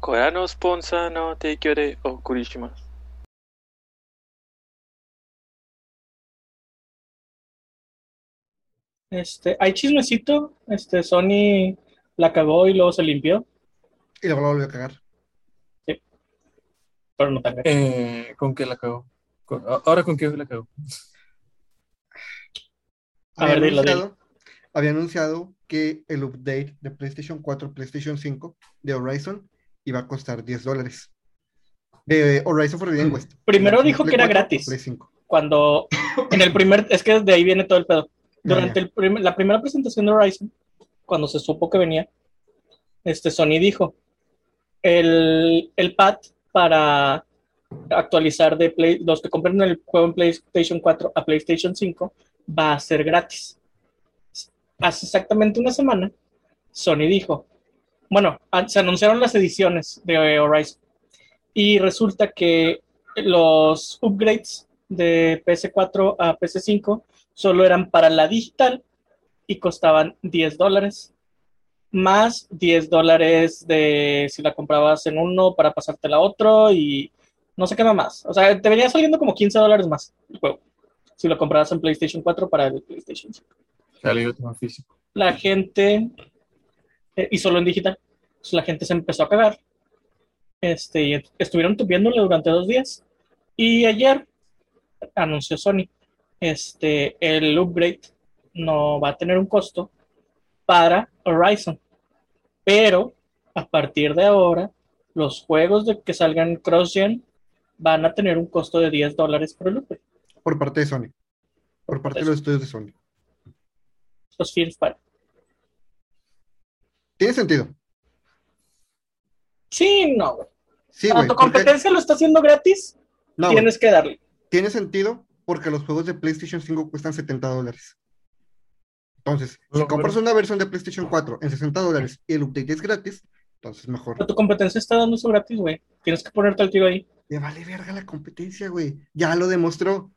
これのスポンサーの提供でお送りします。Este, hay chismecito, este, Sony la cagó y luego se limpió, Y luego lo volvió a cagar. pero no tan grave. Eh, ¿Con qué la cago? Con- a- ¿Ahora con qué la cago? A Había ver, dilo, anunciado, había anunciado que el update de PlayStation 4, PlayStation 5 de Horizon iba a costar 10 dólares. De Horizon Forbidden West. Primero dijo que era 4 o gratis. Play 5. Cuando en el primer, es que de ahí viene todo el pedo. Durante el prim- la primera presentación de Horizon, cuando se supo que venía, este Sony dijo, el, el pad para actualizar de Play, los que compren el juego en PlayStation 4 a PlayStation 5 va a ser gratis. Hace exactamente una semana, Sony dijo, bueno, an- se anunciaron las ediciones de Horizon y resulta que los upgrades de PS4 a PS5 solo eran para la digital y costaban 10 dólares, más 10 dólares de si la comprabas en uno para pasártela a otro y no sé qué más. O sea, te venía saliendo como 15 dólares más el juego, si lo comprabas en PlayStation 4 para el PlayStation 5. Salió tema físico. La gente, eh, y solo en digital, Entonces, la gente se empezó a cagar. Este, y estuvieron tupiéndole durante dos días. Y ayer anunció Sony, este, el upgrade no va a tener un costo para Horizon. Pero a partir de ahora, los juegos de que salgan cross-gen van a tener un costo de 10 dólares por el upgrade. Por parte de Sony. Por parte de los estudios de Sony. Los First Party. Tiene sentido. Sí, no, güey. Sí, Cuando tu porque- competencia lo está haciendo gratis, No, tienes que darle. tiene sentido porque los juegos de PlayStation 5 cuestan 70 dólares. Entonces, si compras una versión de PlayStation 4 en 60 dólares y el update es gratis, entonces mejor. Pero tu competencia está dando eso gratis, güey. Tienes que ponerte al tiro ahí. Le vale verga la competencia, güey. Ya lo demostró.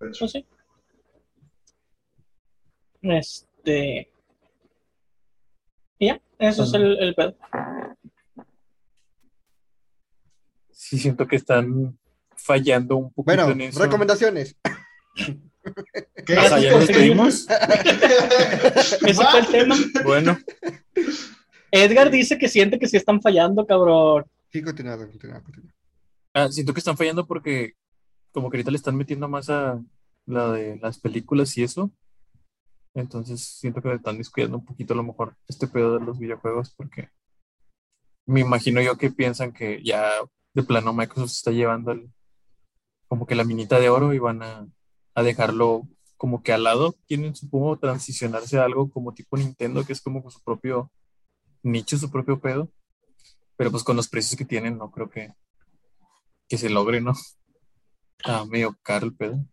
Eso sí. Este. Y ya, eso es el, el pedo. Sí, siento que están fallando un poquito Bueno, en eso. recomendaciones. ¿Qué? O sea, ya nos despedimos. Ese fue el tema. Bueno, Edgar dice que siente que sí están fallando, cabrón. Sí, continúa, continúa, continúa. ah, siento que están fallando porque como que ahorita le están metiendo más a la de las películas y eso. Entonces siento que están descuidando un poquito a lo mejor este pedo de los videojuegos porque me imagino yo que piensan que ya de plano Microsoft está llevando como que la minita de oro y van a, a dejarlo como que al lado. Quieren supongo transicionarse a algo como tipo Nintendo que es como su propio nicho, su propio pedo. Pero pues con los precios que tienen no creo que, que se logre, ¿no? Está medio caro el pedo.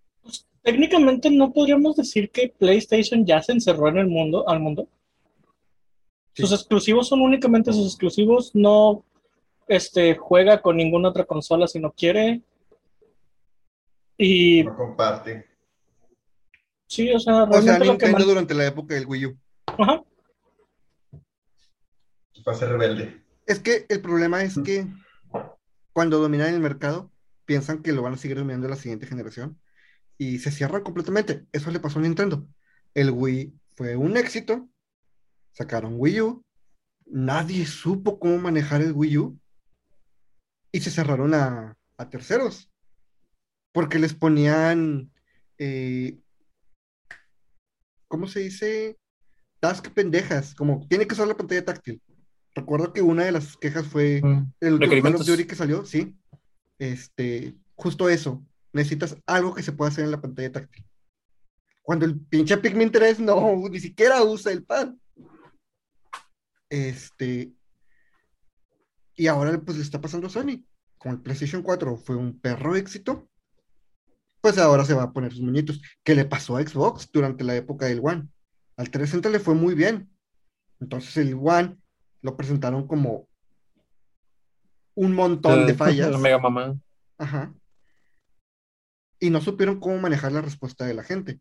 Técnicamente no podríamos decir que PlayStation ya se encerró en el mundo, al mundo. Sí. Sus exclusivos son únicamente sus exclusivos, no este, juega con ninguna otra consola si no quiere. Y No comparte. sí, o sea, O sea, realmente lo que Nintendo man- durante la época del Wii U. Ajá. Va a ser rebelde. Es que el problema es que cuando dominan el mercado, piensan que lo van a seguir dominando la siguiente generación y se cierran completamente. Eso le pasó a Nintendo. El Wii fue un éxito, sacaron Wii U, nadie supo cómo manejar el Wii U y se cerraron a, a terceros porque les ponían, eh, ¿cómo se dice? Task pendejas, como tiene que usar la pantalla táctil. Recuerdo que una de las quejas fue Mm, el Call of Requerimientos. Duty que salió, sí. Este, justo eso. Necesitas algo que se pueda hacer en la pantalla táctil. Cuando el pinche Pikmin 3 no, ni siquiera usa el pad. Este. Y ahora pues le está pasando a Sony. Como el PlayStation 4 fue un perro éxito, pues ahora se va a poner sus muñitos. ¿Qué le pasó a Xbox durante la época del One? Al 360 le fue muy bien. Entonces el One lo presentaron como un montón de fallas. la mega mamá. Ajá. Y no supieron cómo manejar la respuesta de la gente.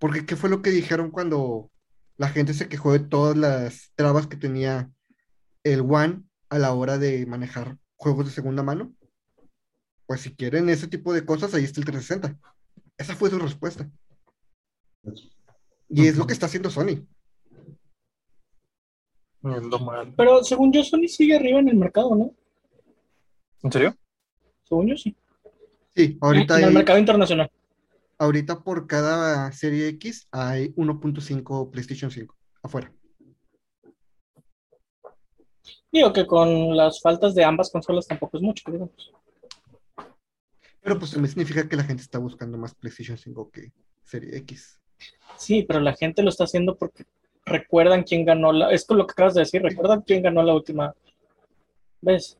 Porque ¿qué fue lo que dijeron cuando la gente se quejó de todas las trabas que tenía el One a la hora de manejar juegos de segunda mano. Pues si quieren ese tipo de cosas, ahí está el 360. Esa fue su respuesta. Y es lo que está haciendo Sony. Pero según yo, Sony sigue arriba en el mercado, ¿no? ¿En serio? Según yo, sí. Sí, ahorita en el hay- mercado internacional. Ahorita por cada serie X hay 1.5 PlayStation 5 afuera. Digo que con las faltas de ambas consolas tampoco es mucho, digamos. Pero pues también significa que la gente está buscando más PlayStation 5 que serie X. Sí, pero la gente lo está haciendo porque recuerdan quién ganó la. Es con lo que acabas de decir, recuerdan quién ganó la última vez.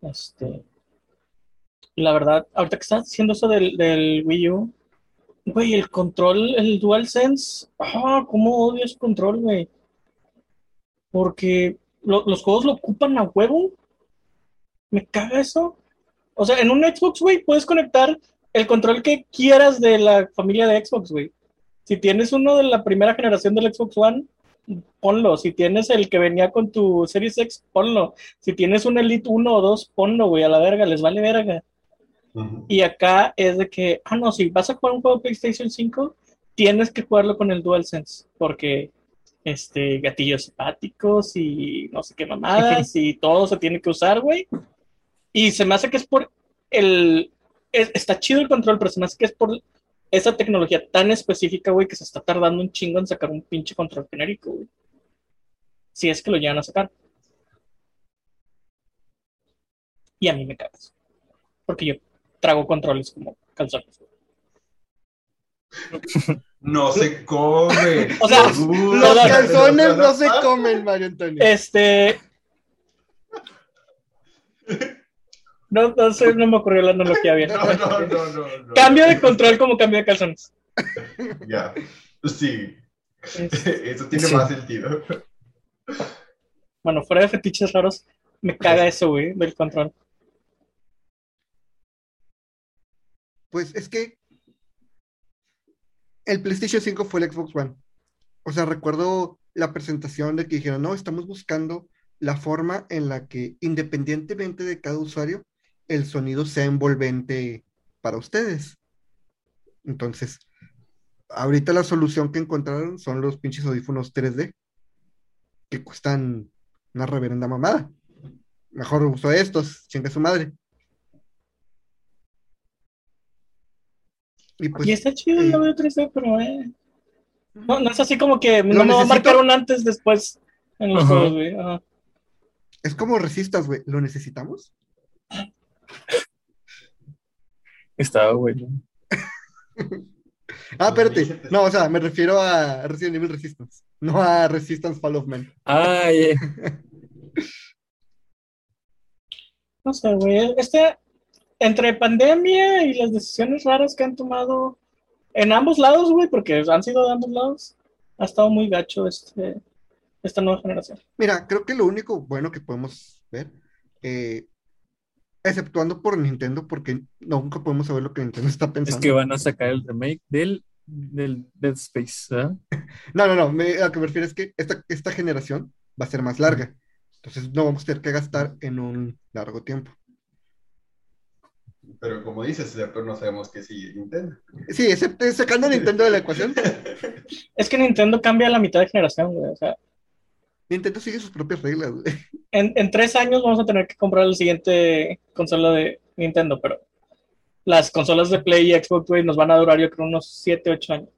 Este. La verdad, ahorita que estás haciendo eso del, Wii U, güey, el control, el DualSense, ah, cómo odio ese control, güey. Porque lo- los juegos lo ocupan a huevo. Me caga eso. O sea, en un Xbox, güey, puedes conectar el control que quieras de la familia de Xbox, güey. Si tienes uno de la primera generación del Xbox One, ponlo. Si tienes el que venía con tu Series X, ponlo. Si tienes un Elite 1 o 2, ponlo, güey, a la verga, les vale verga. Y acá es de que, ah, no, si vas a jugar un juego de PlayStation 5, tienes que jugarlo con el DualSense, porque este, gatillos hepáticos y no sé qué mamadas y todo se tiene que usar, güey. Y se me hace que es por el... es- está chido el control, pero se me hace que es por esa tecnología tan específica, güey, que se está tardando un chingo en sacar un pinche control genérico, güey. Si es que lo llegan a sacar. Y a mí me cagas. Porque yo trago controles como calzones. No se come. O sea, Uh, Los calzones no se comen, Mario Antonio. Este. No, no sé, no me ocurrió la analogía bien. No, no, no, no, no. Cambio de control como cambio de calzones. Ya. Sí. Es- Eso tiene Sí. más sentido. Bueno, fuera de fetiches raros, me caga eso, güey, del control. Pues es que el PlayStation 5 fue el Xbox One. O sea, recuerdo la presentación de que dijeron, no, estamos buscando la forma en la que, independientemente de cada usuario, el sonido sea envolvente para ustedes. Entonces, ahorita la solución que encontraron son los pinches audífonos 3D, que cuestan una reverenda mamada. Mejor uso estos, chinga su madre. Y pues, y está chido el eh, audio 3D, pero eh. No, no es así como que no Lo me va a necesito. marcar un antes después en los Ajá. juegos, güey. Ajá. Es como resistas, güey. ¿Lo necesitamos? Estaba bueno. Ah, espérate. No, o sea, me refiero a Resident Evil Resistance, no a Resistance Fall of Man. Ay, eh. No sé, güey. Este, entre pandemia y las decisiones raras que han tomado en ambos lados, güey, porque han sido de ambos lados, ha estado muy gacho este, esta nueva generación. Mira, creo que lo único bueno que podemos ver, eh, exceptuando por Nintendo, porque nunca podemos saber lo que Nintendo está es pensando. que van a sacar el remake del, del Dead Space, ¿verdad? No, no, no. me- a lo que me refiero es que esta, esta generación va a ser más larga. Entonces no vamos a tener que gastar en un largo tiempo. Pero como dices, pero no sabemos qué sigue Nintendo. Sí, excepto sacando a Nintendo de la ecuación, Es que Nintendo cambia a la mitad de generación, güey. O sea, Nintendo sigue sus propias reglas, güey. en, en tres años vamos a tener que comprar la siguiente consola de Nintendo, pero las consolas de Play y Xbox, güey, nos van a durar yo creo unos 7, 8 años.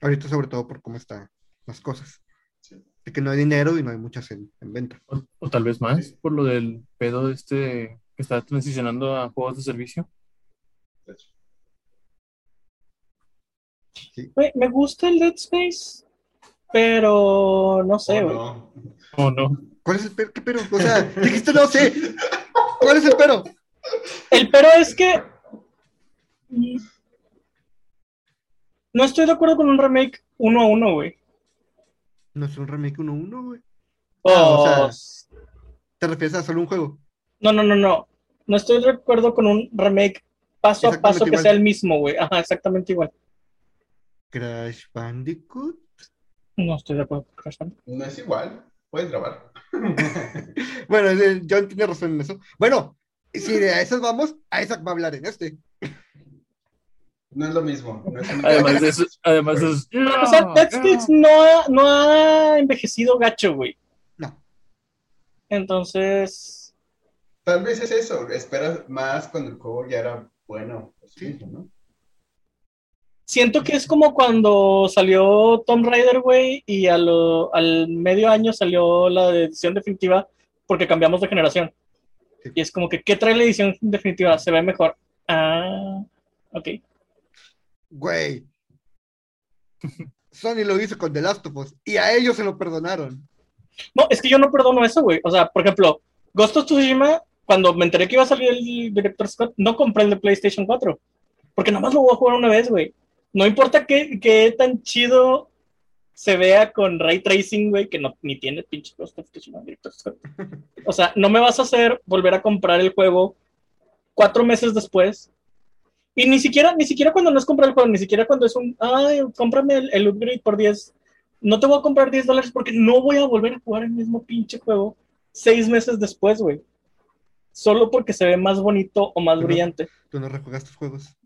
Ahorita sobre todo por cómo están las cosas. Sí. De que no hay dinero y no hay muchas en, en venta. O, o tal vez más, por lo del pedo este que está transicionando a juegos de servicio. Güey, me gusta el Dead Space, pero no sé, ¿O güey. no? Oh, no. ¿Cuál es el pero? ¿Qué pero? O sea, dijiste no sé. ¿Cuál es el pero? El pero es que no estoy de acuerdo con un remake uno a uno, güey. No es un remake 1-1, güey. O- Ah, o ¿Te refieres a solo un juego? No, no, no, no. No estoy de acuerdo con un remake paso a paso que igual. sea el mismo, güey. Ajá, exactamente igual. Crash Bandicoot. No estoy de acuerdo con Crash Bandicoot. No es igual. Puedes grabar. Bueno, John tiene razón en eso. Bueno, si de a esas vamos, a esa va a hablar en este. No es lo mismo. no es Además de eso, además de eso. O sea, no ha, no ha envejecido gacho, güey. No. Entonces, Tal vez es eso. Esperas más cuando el juego ya era bueno. por sí ¿no? siento que es como cuando salió Tomb Raider, güey, y a lo- al medio año salió la edición definitiva porque cambiamos de generación. Sí. Y es como que, ¿qué trae la edición definitiva? Se ve mejor. Ah, ok. Güey. Sony lo hizo con The Last of Us y a ellos se lo perdonaron. No, es que yo no perdono eso, güey. O sea, por ejemplo, Ghost of Tsushima, cuando me enteré que iba a salir el Director Scott, no compré el de PlayStation 4. Porque nada más lo voy a jugar una vez, güey. No importa qué, tan chido se vea con ray tracing, güey, que no, ni tiene pinche Tsushima Director Scott. O sea, no me vas a hacer volver a comprar el juego cuatro meses después. Y ni siquiera, ni siquiera cuando no es comprar el juego, ni siquiera cuando es un, ay, cómprame el, el upgrade por 10 no te voy a comprar 10 dólares porque no voy a volver a jugar el mismo pinche juego seis meses después, güey. Solo porque se ve más bonito o más brillante. Tú no rejuegas tus juegos.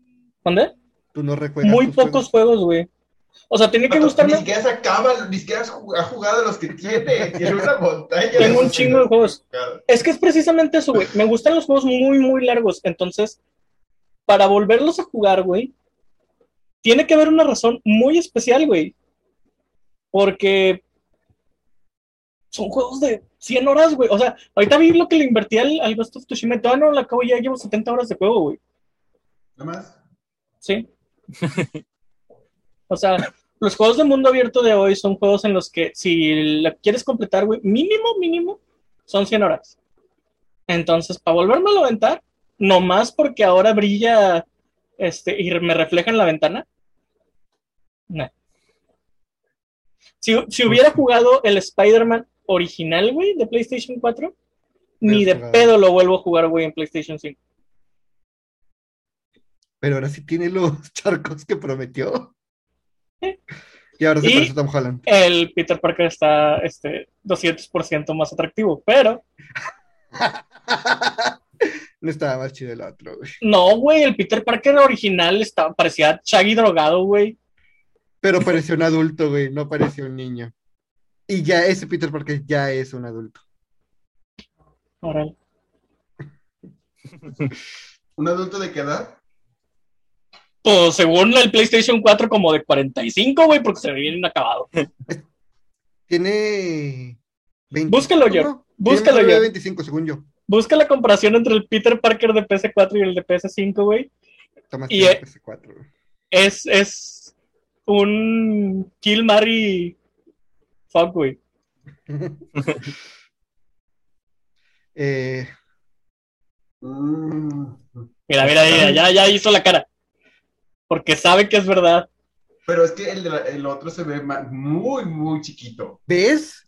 ¿Dónde? Tú no rejuegas Muy tus pocos juegos. güey. O sea, tenía que Vato, Ni gustarme. siquiera se acaba, ni siquiera ha jugado los que tiene. Tiene una montaña. Tengo un chingo de juegos. Es que es precisamente eso, güey. Me gustan los juegos muy, muy largos. Entonces, para volverlos a jugar, güey, tiene que haber una razón muy especial, güey. Porque son juegos de 100 horas, güey. O sea, ahorita vi lo que le invertí al, al Ghost of Tsushima. Todavía no lo acabo, ya llevo 70 horas de juego, güey. Nada más. Sí. O sea, los juegos de mundo abierto de hoy son juegos en los que si la quieres completar, güey, mínimo, mínimo, son 100 horas. Entonces, para volverme a aventar, nomás porque ahora brilla este, y me refleja en la ventana. No. Si, si hubiera jugado el Spider-Man original, güey, de PlayStation 4, ni de jugado. pedo lo vuelvo a jugar, güey, en PlayStation 5. Pero ahora sí tiene los charcos que prometió. Y ahora se Y- parece a Tom Holland. el Peter Parker está este, 200% más atractivo, pero No estaba más chido el otro, güey. no, güey, el Peter Parker original estaba, parecía Shaggy drogado, güey. Pero pareció un adulto, güey, no pareció un niño. Y ya ese Peter Parker ya es un adulto. Órale. ¿Un adulto de qué edad? Pues según el PlayStation 4, como de 45, güey, porque se ve bien acabado. Tiene 20. Búscalo, ¿no? Tiene Búscalo, Yor. 25, según yo. Busca la comparación entre el Peter Parker de PS4 y el de PS5, güey. Tomás Y, tiene eh, PS4, güey. Es, es un Kill Mary Fuck, güey. Eh, Mira, mira, mira, ya, ya hizo la cara. Porque sabe que es verdad. Pero es que el, otro se ve muy, muy chiquito. ¿Ves?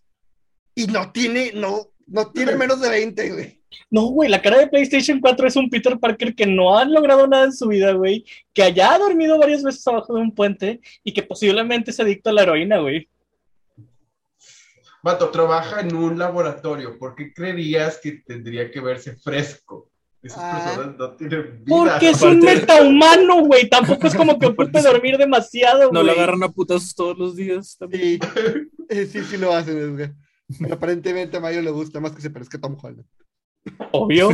Y no tiene, no, no tiene menos de 20, güey. No, güey, la cara de PlayStation 4 es un Peter Parker que no ha logrado nada en su vida, güey. Que haya dormido varias veces abajo de un puente y que posiblemente se adicto a la heroína, güey. Vato, trabaja en un laboratorio. ¿Por qué creerías que tendría que verse fresco? Esas Ah. personas no tienen vida. Porque es un metahumano, güey. Tampoco es como que ocupe dormir demasiado, No güey. le agarran a putazos todos los días también. Sí, sí, sí lo hacen. Pero aparentemente a Mario le gusta más que se parezca a Tom Holland. Obvio.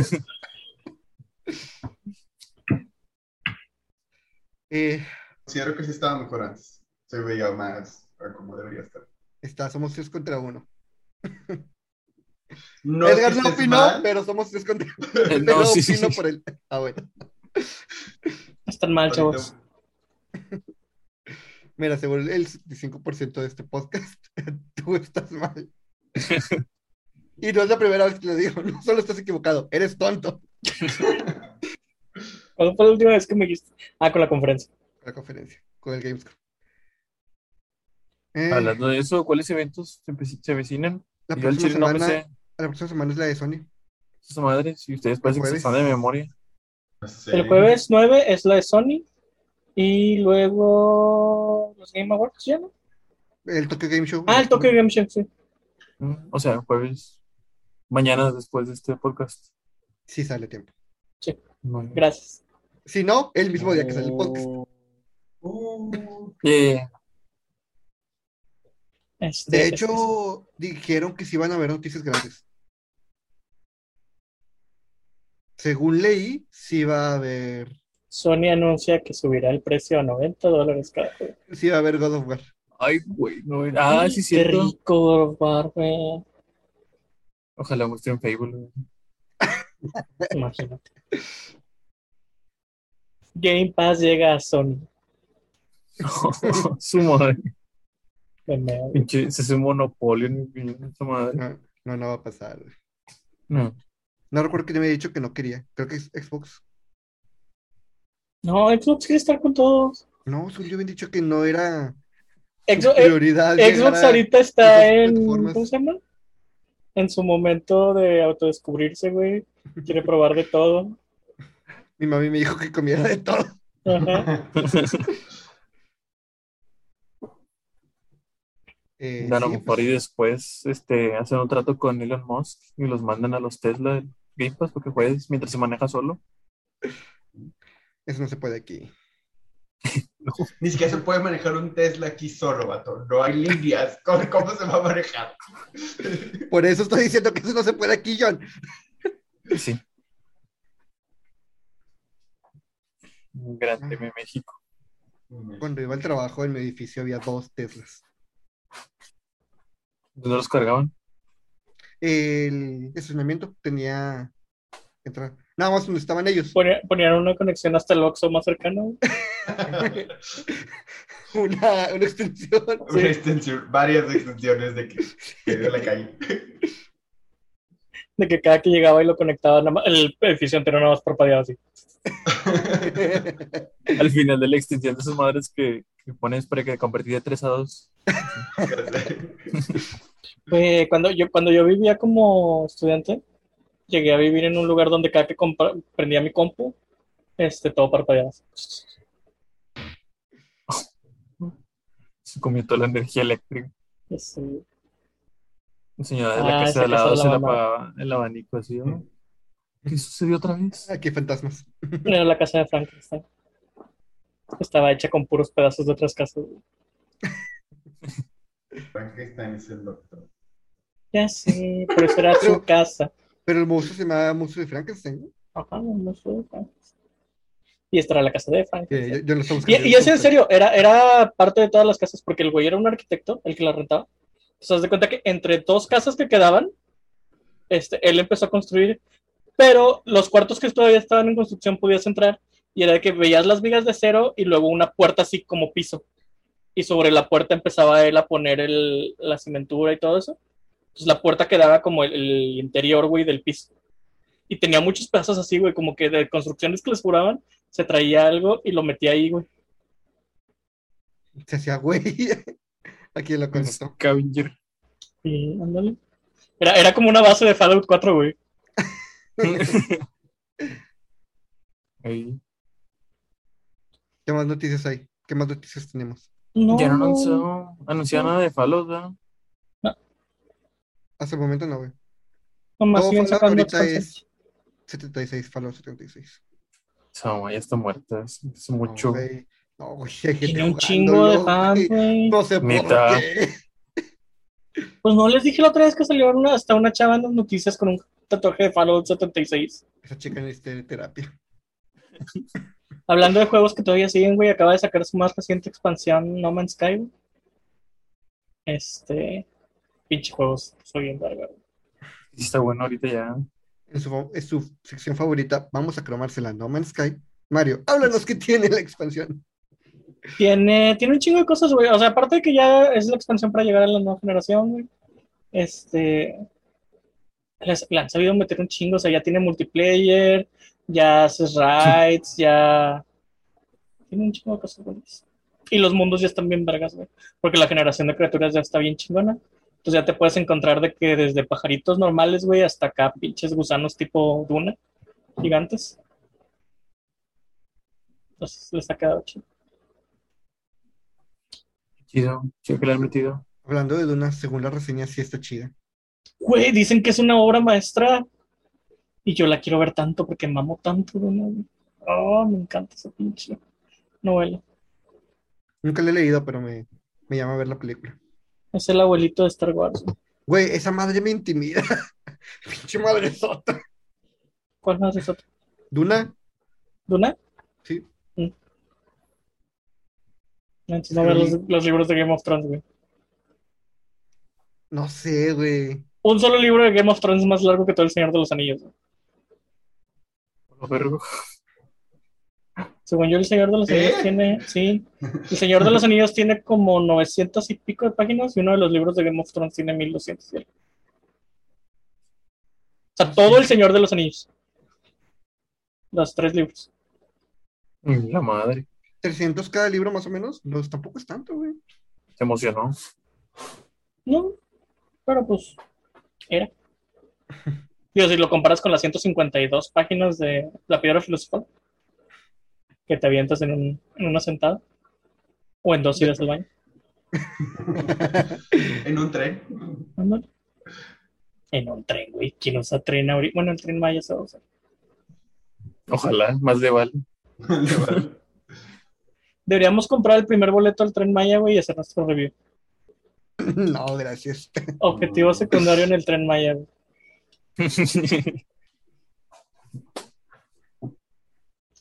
Eh, Considero que sí estaba mejor antes. Se veía más a como debería estar. Está, somos tres contra uno. No Edgar no opinó, mal, pero somos tres contra uno. No, sí, opino sí. por él. Ah, bueno. Están mal, chavos. Mira, según el 75% de este podcast, tú estás mal. Y no es la primera vez que lo digo, no solo estás equivocado, eres tonto. ¿Cuándo fue la última vez que me dijiste? Ah, con la conferencia. La conferencia, con el Gamescom. Eh, Hablando de eso, ¿cuáles eventos se, avecinan? la, próxima no semana, la próxima semana es la de Sony. esa madre, si ustedes parecen que se están de memoria. No sé. El jueves 9 es la de Sony. Y luego los Game Awards, ¿ya no? El Tokyo Game Show. Ah, el Tokyo Game Show, sí. Mm, O sea, jueves. mañana después de este podcast. Sí sale a tiempo. Bueno. Gracias. Si no, el mismo día que sale el podcast. Uh, Eh, Este, De este, hecho, dijeron que sí van a haber noticias grandes. Según leí, sí va a haber, Sony anuncia que subirá el precio a 90 dólares cada juego. sí va a haber God of War. ay, güey, no. Ah, sí, Qué cierto. rico, Bar, güey. Ojalá muestren Fable. güey. Imagínate. Game Pass llega a Sony. Su madre. Me. Pinche, ese es un monopolio en en esa madre. No, no, no va a pasar. No. No recuerdo que me había dicho que no quería. Creo que es Xbox. No, Xbox quiere estar con todos. No, yo habían dicho que no era su Exo- eh, prioridad. Xbox ahorita está en. ¿Cómo se llama? En su momento de autodescubrirse, güey. Quiere probar de todo. Mi mami me dijo que comiera de todo. Ajá. Eh, A lo sí, mejor pues, y después este, hacen un trato con Elon Musk y los mandan a los Tesla del Game Pass porque juegues mientras se maneja solo. eso no se puede aquí. Ni siquiera se puede manejar un Tesla aquí solo, vato. No hay líneas. ¿Cómo, cómo se va a manejar? Por eso estoy diciendo que eso no se puede aquí, John. Sí. Grande mi México. Cuando iba al trabajo en mi edificio había dos Teslas. ¿Dónde los cargaban? El estacionamiento tenía entrada. Nada más donde estaban ellos. Ponía- Ponían una conexión hasta el Oxxo más cercano. Una, una extensión. Una extensión, varias extensiones de que, que dio la calle. De que cada que llegaba y lo conectaba, nada más- el edificio entero nada más parpadeaba así. Al final de la extensión de esas madres que, que pones para que convertir de 3 a 2. Güey, cuando yo, cuando yo vivía como estudiante, llegué a vivir en un lugar donde cada que prendía mi compu, este, todo parpadeaba. Se comió toda la energía eléctrica. Este, La señora de la Ah, casa de al lado se la apagaba el abanico así. ¿no? ¿Qué sucedió otra vez? Aquí fantasmas. era la casa de Frankenstein. Estaba hecha con puros pedazos de otras casas. Frankenstein es el doctor. Ya sé, pero eso era su casa. Pero el monstruo se llamaba monstruo de Frankenstein. ¿no? Ajá, no sé, Frankenstein. Y esta era la casa de Frankenstein. yo, yo no estaba buscando Y, y es en serio, era, era parte de todas las casas, porque el güey era un arquitecto, el que la rentaba. Entonces, haz de cuenta que entre dos casas que quedaban, este, él empezó a construir, pero los cuartos que todavía estaban en construcción podías entrar, y era de que veías las vigas de cero y luego una puerta así como piso. Y sobre la puerta empezaba él a poner el, la cimentura y todo eso. Entonces la puerta quedaba como el, el interior, güey, del piso. Y tenía muchos pedazos así, güey, como que de construcciones que les juraban, se traía algo y lo metía ahí, güey. Se hacía güey. Aquí lo conozco. Sí, ándale. Era, era como una base de Fallout 4, güey. Ahí. ¿Qué más noticias hay? ¿Qué más noticias tenemos? No, Ya no anunció, anunció nada de Fallout, ¿verdad? Hasta el momento no, güey. nomás Todo siguen Fallout ahorita es 76, Fallout 76. Esa mamá ya está muerta. Es, es mucho. No, güey. No, güey, Tiene un chingo de fans, güey. No sé por qué. Pues no les dije la otra vez que salió una- hasta una chava en las noticias con un tatuaje de Fallout 76. Esa chica necesita terapia. Hablando de juegos que todavía siguen, güey, acaba de sacar su más reciente expansión, No Man's Sky. güey. Este. Pinche juegos, soy bien verga, está bueno ahorita ya. En su, en su sección favorita, vamos a cromársela No Man's Sky. Mario, háblanos qué tiene la expansión. Tiene, tiene un chingo de cosas, güey. O sea, aparte de que ya es la expansión para llegar a la nueva generación, güey. Este. Les, le han sabido meter un chingo, o sea, ya tiene multiplayer, ya haces raids, ya. Tiene un chingo de cosas buenas. Y los mundos ya están bien vergas, güey. Porque la generación de criaturas ya está bien chingona. Entonces ya te puedes encontrar de que desde pajaritos normales, güey, hasta acá pinches gusanos tipo duna, gigantes. Entonces les ha quedado chido. Chido. Chido que le han metido. Hablando de Duna, según la reseña, sí está chida. Güey, dicen que es una obra maestra y yo la quiero ver tanto porque mamo tanto Duna. güey. Oh, me encanta esa pinche novela. Nunca la he leído, pero me, me llama a ver la película. Es el abuelito de Star Wars. güey. Esa madre me intimida. Pinche madre sota. ¿Cuál es otro? Duna, ¿Duna? sí. Entonces no veo los, los libros de Game of Thrones, güey. No sé, güey. Un solo libro de Game of Thrones es más largo que todo el Señor de los Anillos. güey. Según yo, el Señor de los. Anillos tiene, sí, el Señor de los Anillos tiene como 900 y pico de páginas y uno de los libros de Game of Thrones tiene 1200. y algo. O sea, todo el Señor de los Anillos. Los tres libros. Mm, La madre. 300 cada libro más o menos. No, tampoco es tanto, güey. Se emocionó. No, pero pues era. Digo, si lo comparas con las 152 páginas de La Piedra Filosofal, que te avientas en, un, en una sentada, o en dos idas al baño. En un tren. En un tren, güey. ¿Quién usa tren ahorita? Bueno, el tren Maya se va a usar. Ojalá, más de vale. Deberíamos comprar el primer boleto al tren Maya, güey, y hacer nuestro review. No, gracias. Objetivo secundario en el tren Maya, güey.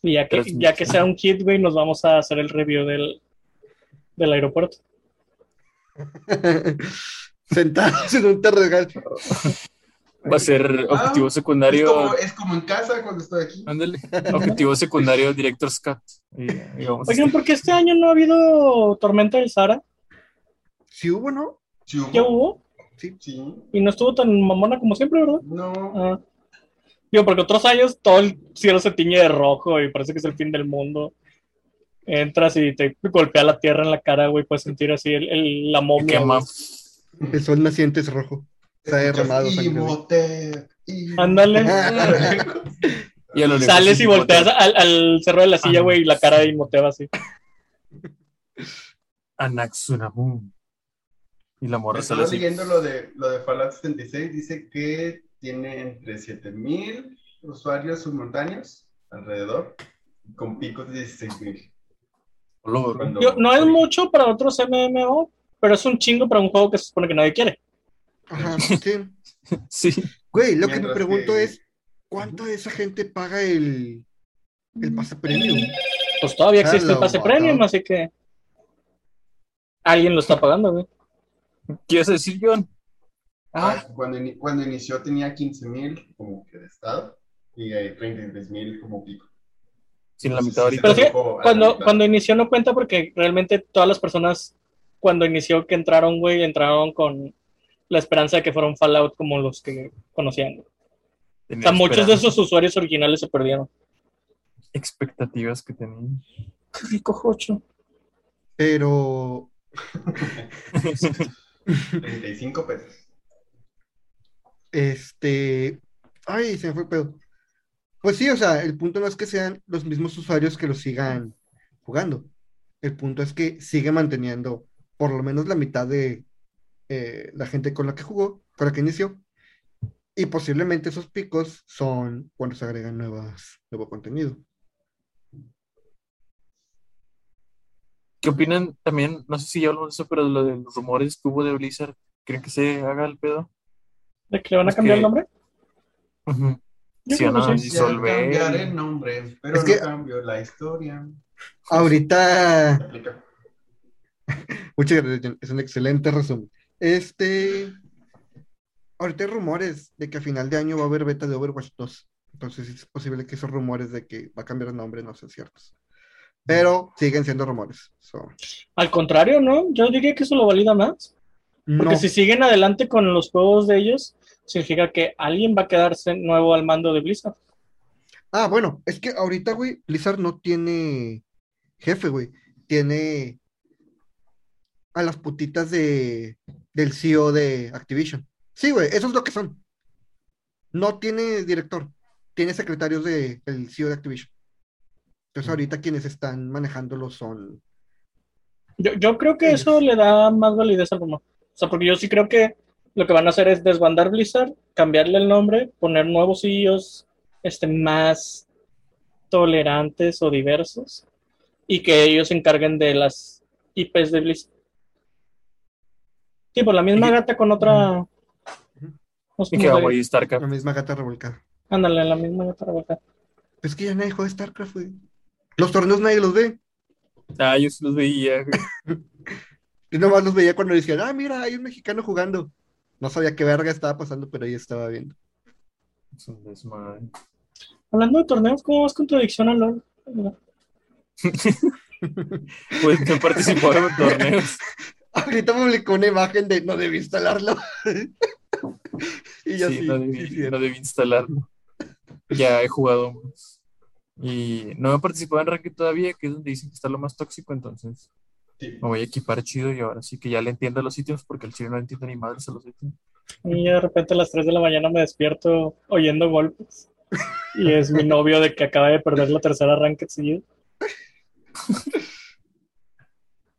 Y ya que, ya que sea un kit, güey, nos vamos a hacer el review del, del aeropuerto. Sentados en un terregal. Va a ser objetivo Ah, Es secundario. como, es como en casa cuando estoy aquí. Ándale. Objetivo secundario, Director's Cut. Y, Oigan, ¿por qué este año no ha habido tormenta del Sahara? Sí hubo, ¿no? Sí, hubo. ¿Ya hubo? Sí. Y no estuvo tan mamona como siempre, ¿verdad? No. Ah. Digo, porque otros años todo el cielo se tiñe de rojo y parece que es el fin del mundo. Entras y te golpea la tierra en la cara, güey, puedes sentir así el, el- la momia. El sol naciente es rojo. Está derramado. Y y- Ándale. Y lejos Sales y volteas al, al cerro de la silla, güey, y la cara de Imhotep así. Anaxunamun. Y la morra Estaba leyendo lo de, lo de Fallout 76, dice que tiene entre 7000 usuarios simultáneos alrededor, con picos de 16000. Olor. Cuando- no es mucho para otros MMO, pero es un chingo para un juego que se supone que nadie quiere. Ajá, sí. Sí. Güey, lo que me pregunto que- es, ¿cuánto de esa gente paga el, el pase premium? Pues todavía existe el pase premium, así que alguien lo está pagando, güey. ¿Qué ibas a decir, John? Ah, cuando, ini- cuando inició tenía 15.000 como que de estado y hay 33.000 como pico. sin la mitad ahorita. Pero sí, Cuando, mitad. cuando inició no cuenta porque realmente todas las personas cuando inició que entraron, güey, entraron con la esperanza de que fuera un Fallout como los que conocían. güey. O Tenía sea, muchos de esos usuarios originales se perdieron. expectativas que tenía. Qué rico, Jocho. Pero 35 pesos. Este. Ay, se me fue el pedo. Pues sí, o sea, el punto no es que sean los mismos usuarios que lo sigan jugando. El punto es que sigue manteniendo por lo menos la mitad de eh, la gente con la que jugó, con la que inició. Y posiblemente esos picos son cuando se agregan nuevas, nuevo contenido. ¿Qué opinan también? No sé si ya hablamos de eso, pero lo de los rumores que hubo de Blizzard. ¿Creen que se haga el pedo? ¿De que le van a Es cambiar que- el nombre? Ujú. Yo Sí, no. Ya Disolver. cambiaré el nombre, pero Es no que- cambio la historia. Ahorita. Muchas gracias. Es un excelente resumen. Este. Ahorita hay rumores de que a final de año va a haber beta de Overwatch 2. Entonces es posible que esos rumores de que va a cambiar el nombre no sean ciertos. Pero siguen siendo rumores. So, Al contrario, ¿no? Yo diría que eso lo valida más. Porque no. si siguen adelante con los juegos de ellos, significa que alguien va a quedarse nuevo al mando de Blizzard. Ah, bueno, es que ahorita, güey, Blizzard no tiene jefe, güey. Tiene a las putitas de del CEO de Activision. Sí, güey, eso es lo que son. No tiene director, tiene secretarios de, del CEO de Activision. Entonces ahorita quienes están manejándolo son... Yo, yo creo que Ellos. eso le da más validez al rumor. O sea, porque yo sí creo que lo que van a hacer es desbandar Blizzard, cambiarle el nombre, poner nuevos CEOs este, más tolerantes o diversos y que ellos se encarguen de las IPs de Blizzard. Sí, pues la misma Y- gata con otra. no sé Y que a StarCraft. La misma gata revolcada. Ándale, la misma gata revolcada. Es que ya nadie juega StarCraft, güey. Los torneos nadie los ve. Ah, yo sí los veía. Yo nomás los veía cuando decían, ah, mira, hay un mexicano jugando. No sabía qué verga estaba pasando, pero ahí estaba viendo. Es un desmadre. Hablando de torneos, ¿cómo vas con tu adicción al LoL? Pues no participó en torneos. Ahorita publicó una imagen de no debí instalarlo. y yo Sí, sí, no, debí, sí. no debí instalarlo. Ya he jugado más. Y no he participado en Ranked todavía, que es donde dicen que está lo más tóxico, entonces Sí. me voy a equipar chido y ahora sí que ya le entiendo a los sitios porque el chile no entiende ni madres a los sitios. Y de repente a las 3 de la mañana me despierto oyendo golpes. Y es mi novio de que acaba de perder la tercera ranked seguida.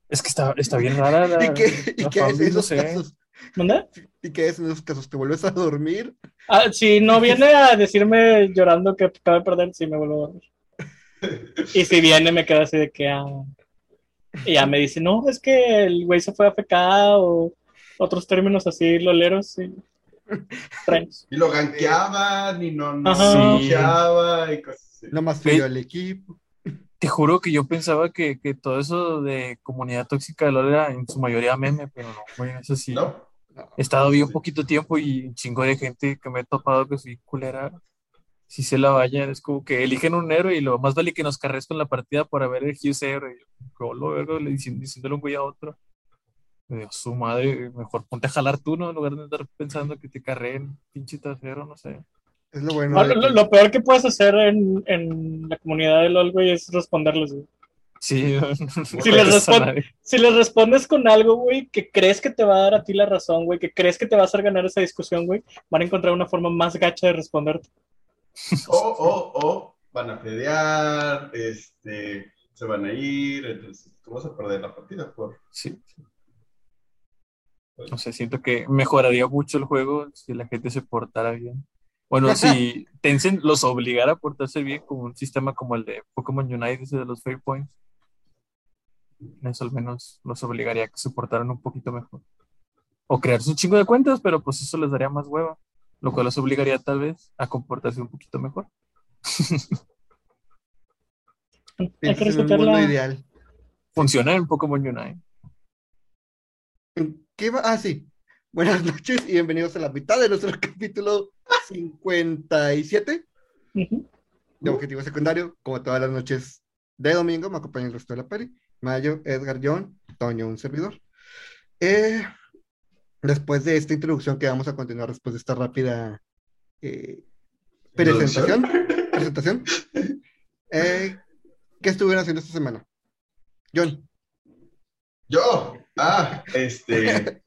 Es que está, está bien rara la, ¿Y qué, y qué es no sé. casos? ¿Dónde? ¿Y qué es en esos casos? ¿Te vuelves a dormir? Ah, si no viene a decirme llorando que acaba de perder, sí me vuelvo a dormir. Y si viene, me quedo así de que. ah. Y ya me dice, no, es que el güey se fue a FK o otros términos así, loleros y. Y lo gankeaban y no, no Ajá. Sí. y cosas así. Nomás Ve- fui al equipo. Te juro que yo pensaba que, que todo eso de comunidad tóxica de LoL era en su mayoría meme, pero no, güey, eso sí. ¿No? He estado bien poquito tiempo y un chingo de gente que me he topado que soy culera. Si se la vayan, es como que eligen un héroe y lo más vale que nos carres con la partida para ver el Hughes héroe. Yo, "Qué lo verga", le dicen- diciéndole un güey a otro. Me digo, su madre, mejor ponte a jalar tú, ¿no? En lugar de estar pensando que te carreen, pinche trasero, no sé. Es lo bueno. No, lo, que- lo peor que puedes hacer en, en la comunidad de LOL, güey, es responderles, güey. Sí, Si les Si les respondes con algo, güey, que crees que te va a dar a ti la razón, güey, que crees que te va a hacer ganar esa discusión, güey, van a encontrar una forma más gacha de responderte. O, o, o van a fedear, este, se van a ir, entonces tú vas a perder la partida por... Sí. No sé, siento que mejoraría mucho el juego si la gente se portara bien. Bueno, si Tencent los obligara a portarse bien como un sistema como el de Pokémon Unite, ese de los Fair Points, eso al menos los obligaría a que se portaran un poquito mejor. O crearse un chingo de cuentas, pero pues eso les daría más hueva, lo cual los obligaría tal vez a comportarse un poquito mejor. Hay que respetar mundo la... ideal. Funciona en Pokémon Unite. ¿En ¿Qué va? Ah, sí. Buenas noches y bienvenidos a la mitad de nuestro capítulo 57 Ujú. de Objetivo Secundario. Como todas las noches de domingo, me acompaña el resto de la peli. Mayo, Edgar, John, Toño, un servidor. Eh, después de esta introducción que vamos a continuar después de esta rápida eh, presentación, presentación eh, ¿qué estuvieron haciendo esta semana? John, Yo, ah, este,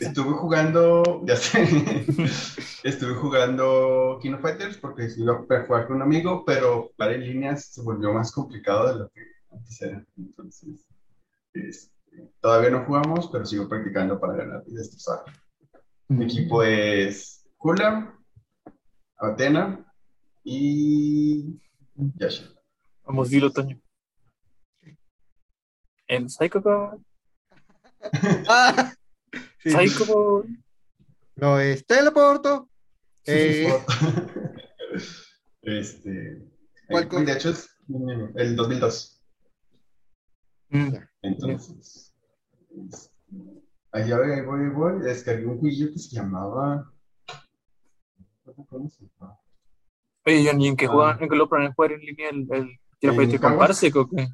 estuve jugando, ya sé, estuve jugando King of Fighters porque iba a jugar con un amigo, pero para en líneas se volvió más complicado de lo que antes era. Entonces, este, todavía no jugamos, pero sigo practicando para ganar y destrozar. Mi equipo es Kula, Atena y Yasha. Vamos, dilo, Toño. En Psycho. Ah, sí, Psycho no es teleporto. Eh, Este, ¿Cuál eh, cosa? de hecho es el 2002. Mm. Entonces, allá voy, ahí voy, ahí voy, descargué un jueguillo que se llamaba. ¿Cómo se llama? Oye, John, ¿y en qué Ah. juegan? ¿En qué lo planean jugar en línea el, el Quiero En Caguas. Parsec o qué?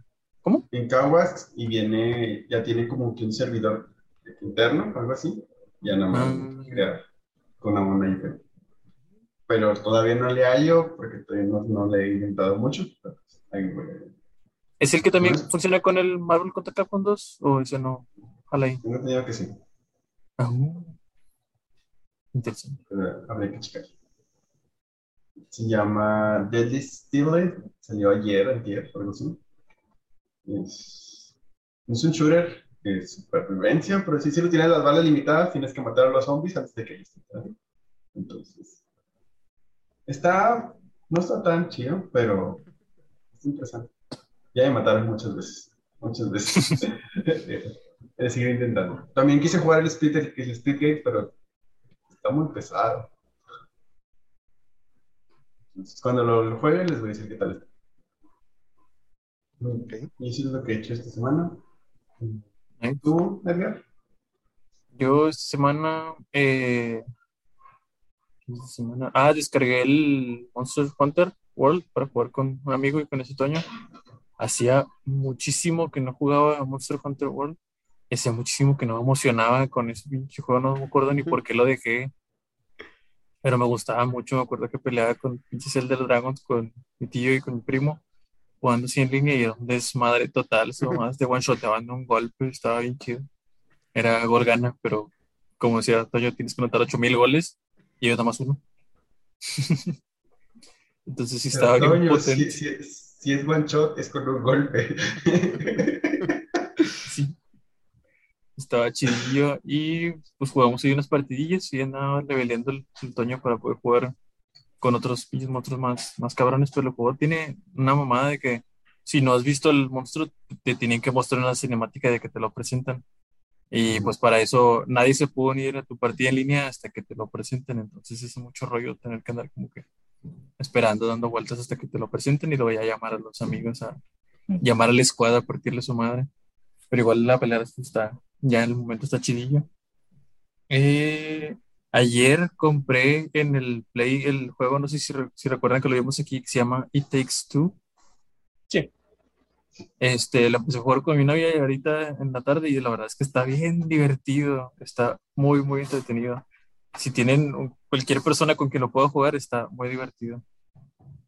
¿Cómo? En Caguas y viene, ya tiene como que un servidor interno, algo así. Ya nada más Ah. crear con una buena IP. Pero todavía no le hallo porque todavía no, no le he inventado mucho. pero pues, ahí voy. ¿Es el que también funciona con el Marvel contra Capcom 2? ¿O ese no? Ahí. Tengo entendido que sí, Ah, Interesante. pero habría que checar. Se llama Deadly Steel, salió ayer, ayer, algo así. Es, es un shooter eh, supervivencia, pero sí, si lo tienes las balas limitadas, tienes que matar a los zombies antes de que ellos te. Entonces, está, no está tan chido, pero es interesante. Ya me mataron muchas veces, muchas veces. He de seguir intentando. También quise jugar el Split, el Splitgate, pero está muy pesado. Entonces, cuando lo, lo juegue, les voy a decir qué tal está. Ok. Y eso es lo que he hecho esta semana. ¿Eh? ¿Tú, Edgar? Yo esta semana, eh, esta semana, ah, descargué el Monster Hunter World para jugar con un amigo y con ese Toño. Hacía muchísimo que no jugaba a Monster Hunter World. Hacía muchísimo que no me emocionaba con ese pinche juego. No me acuerdo ni por qué lo dejé. Pero me gustaba mucho. Me acuerdo que peleaba con pinches Elder Dragons, con mi tío y con mi primo, jugando así en línea y era un desmadre total. Más de one shot, te van un golpe. Estaba bien chido. Era gol gana, pero como decía Toño, tienes que anotar 8000 goles y yo nada más uno. Entonces sí estaba bien potente. Si es one shot, es con un golpe. Sí. Estaba chidillo y pues jugamos ahí unas partidillas y andaba leveleando el, el Toño para poder jugar con otros pinches monstruos más, más cabrones, pero el juego tiene una mamada de que si no has visto el monstruo, te tienen que mostrar una cinemática de que te lo presentan. Y pues para eso nadie se pudo unir a tu partida en línea hasta que te lo presenten, entonces es mucho rollo tener que andar como que esperando, dando vueltas hasta que te lo presenten y lo voy a llamar a los amigos a llamar a la escuadra a partirle su madre. Pero igual la pelea está, ya en el momento está chidillo. Eh, ayer compré en el Play el juego, no sé si, si recuerdan que lo vimos aquí, que se llama It Takes Two. Sí. Este, lo empecé a jugar con mi novia ahorita en la tarde y la verdad es que está bien divertido, está muy, muy entretenido. Si tienen cualquier persona con quien lo pueda jugar, está muy divertido.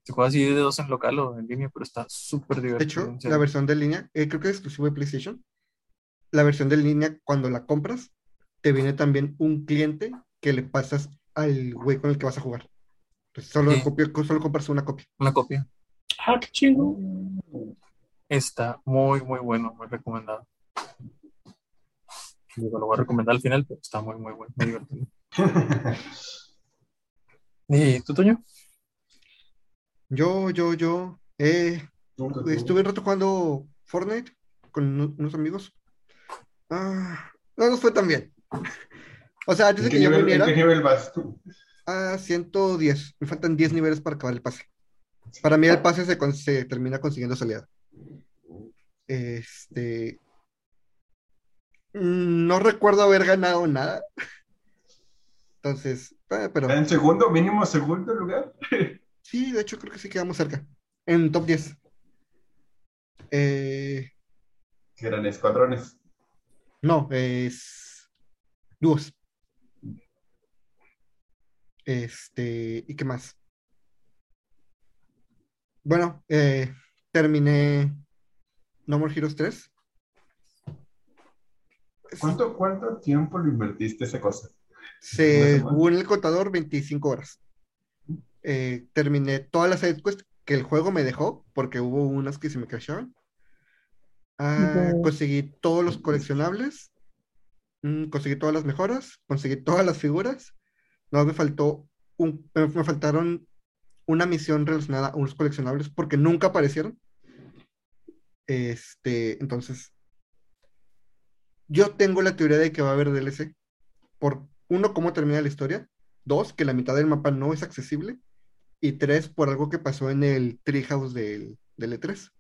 Se juega así de dos en local o en línea, pero está súper De divertido. hecho, en la versión de línea, eh, creo que es exclusivo de PlayStation. La versión de línea, cuando la compras, te viene también un cliente que le pasas al güey con el que vas a jugar. Entonces, solo, Sí. solo compras una copia. Una copia. Ah, qué chido. Está muy, muy bueno, muy recomendado. Digo, lo voy a recomendar al final, pero está muy, muy bueno, muy divertido. ¿Y tú, Toño? Yo, yo, yo, eh, estuve un rato jugando Fortnite con uno- unos amigos. Ah, no nos fue tan bien. O sea, antes ¿En de qué que yo nivel, en viniera, qué nivel vas tú? a 110. Me faltan 10 niveles para acabar el pase. Para mí el pase se, con- se termina consiguiendo salida. Este... mm, No recuerdo haber ganado nada. Entonces, eh, pero ¿En segundo, mínimo segundo lugar? sí, de hecho creo que sí quedamos cerca. En top 10. Eh, eran escuadrones. no, es dúos. Este, ¿y qué más? Bueno, eh, terminé No More Heroes 3. ¿Cuánto, ¿Cuánto tiempo lo invertiste esa cosa? Según el contador, 25 horas. Eh, terminé todas las side quests que el juego me dejó, porque hubo unas que se me crasharon. Ah, conseguí todos los coleccionables, mm, conseguí todas las mejoras, conseguí todas las figuras. No me faltó un, me me faltaron una misión relacionada a unos coleccionables porque nunca aparecieron. Este, entonces, yo tengo la teoría de que va a haber DLC. Por uno, cómo termina la historia. Dos, que la mitad del mapa no es accesible. Y tres, por algo que pasó en el Treehouse del, del E3.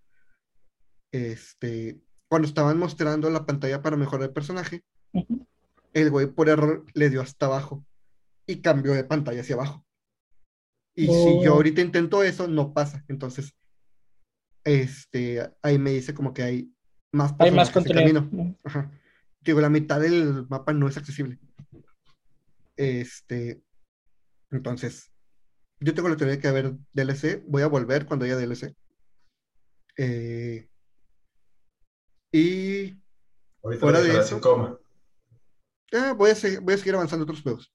Este, cuando estaban mostrando la pantalla para mejorar el personaje, Ujú. el güey por error le dio hasta abajo y cambió de pantalla hacia abajo. Y si yo Oh. ahorita intento eso, no pasa. Entonces, este, ahí me dice como que hay más Hay más contenido. camino. Ajá. Digo, la mitad del mapa no es accesible. Este, entonces, yo tengo la teoría de que haber DLC. Voy a volver cuando haya DLC. Eh, y Ahorita Fuera de eso. coma. ah, voy a, se- voy a seguir avanzando otros juegos.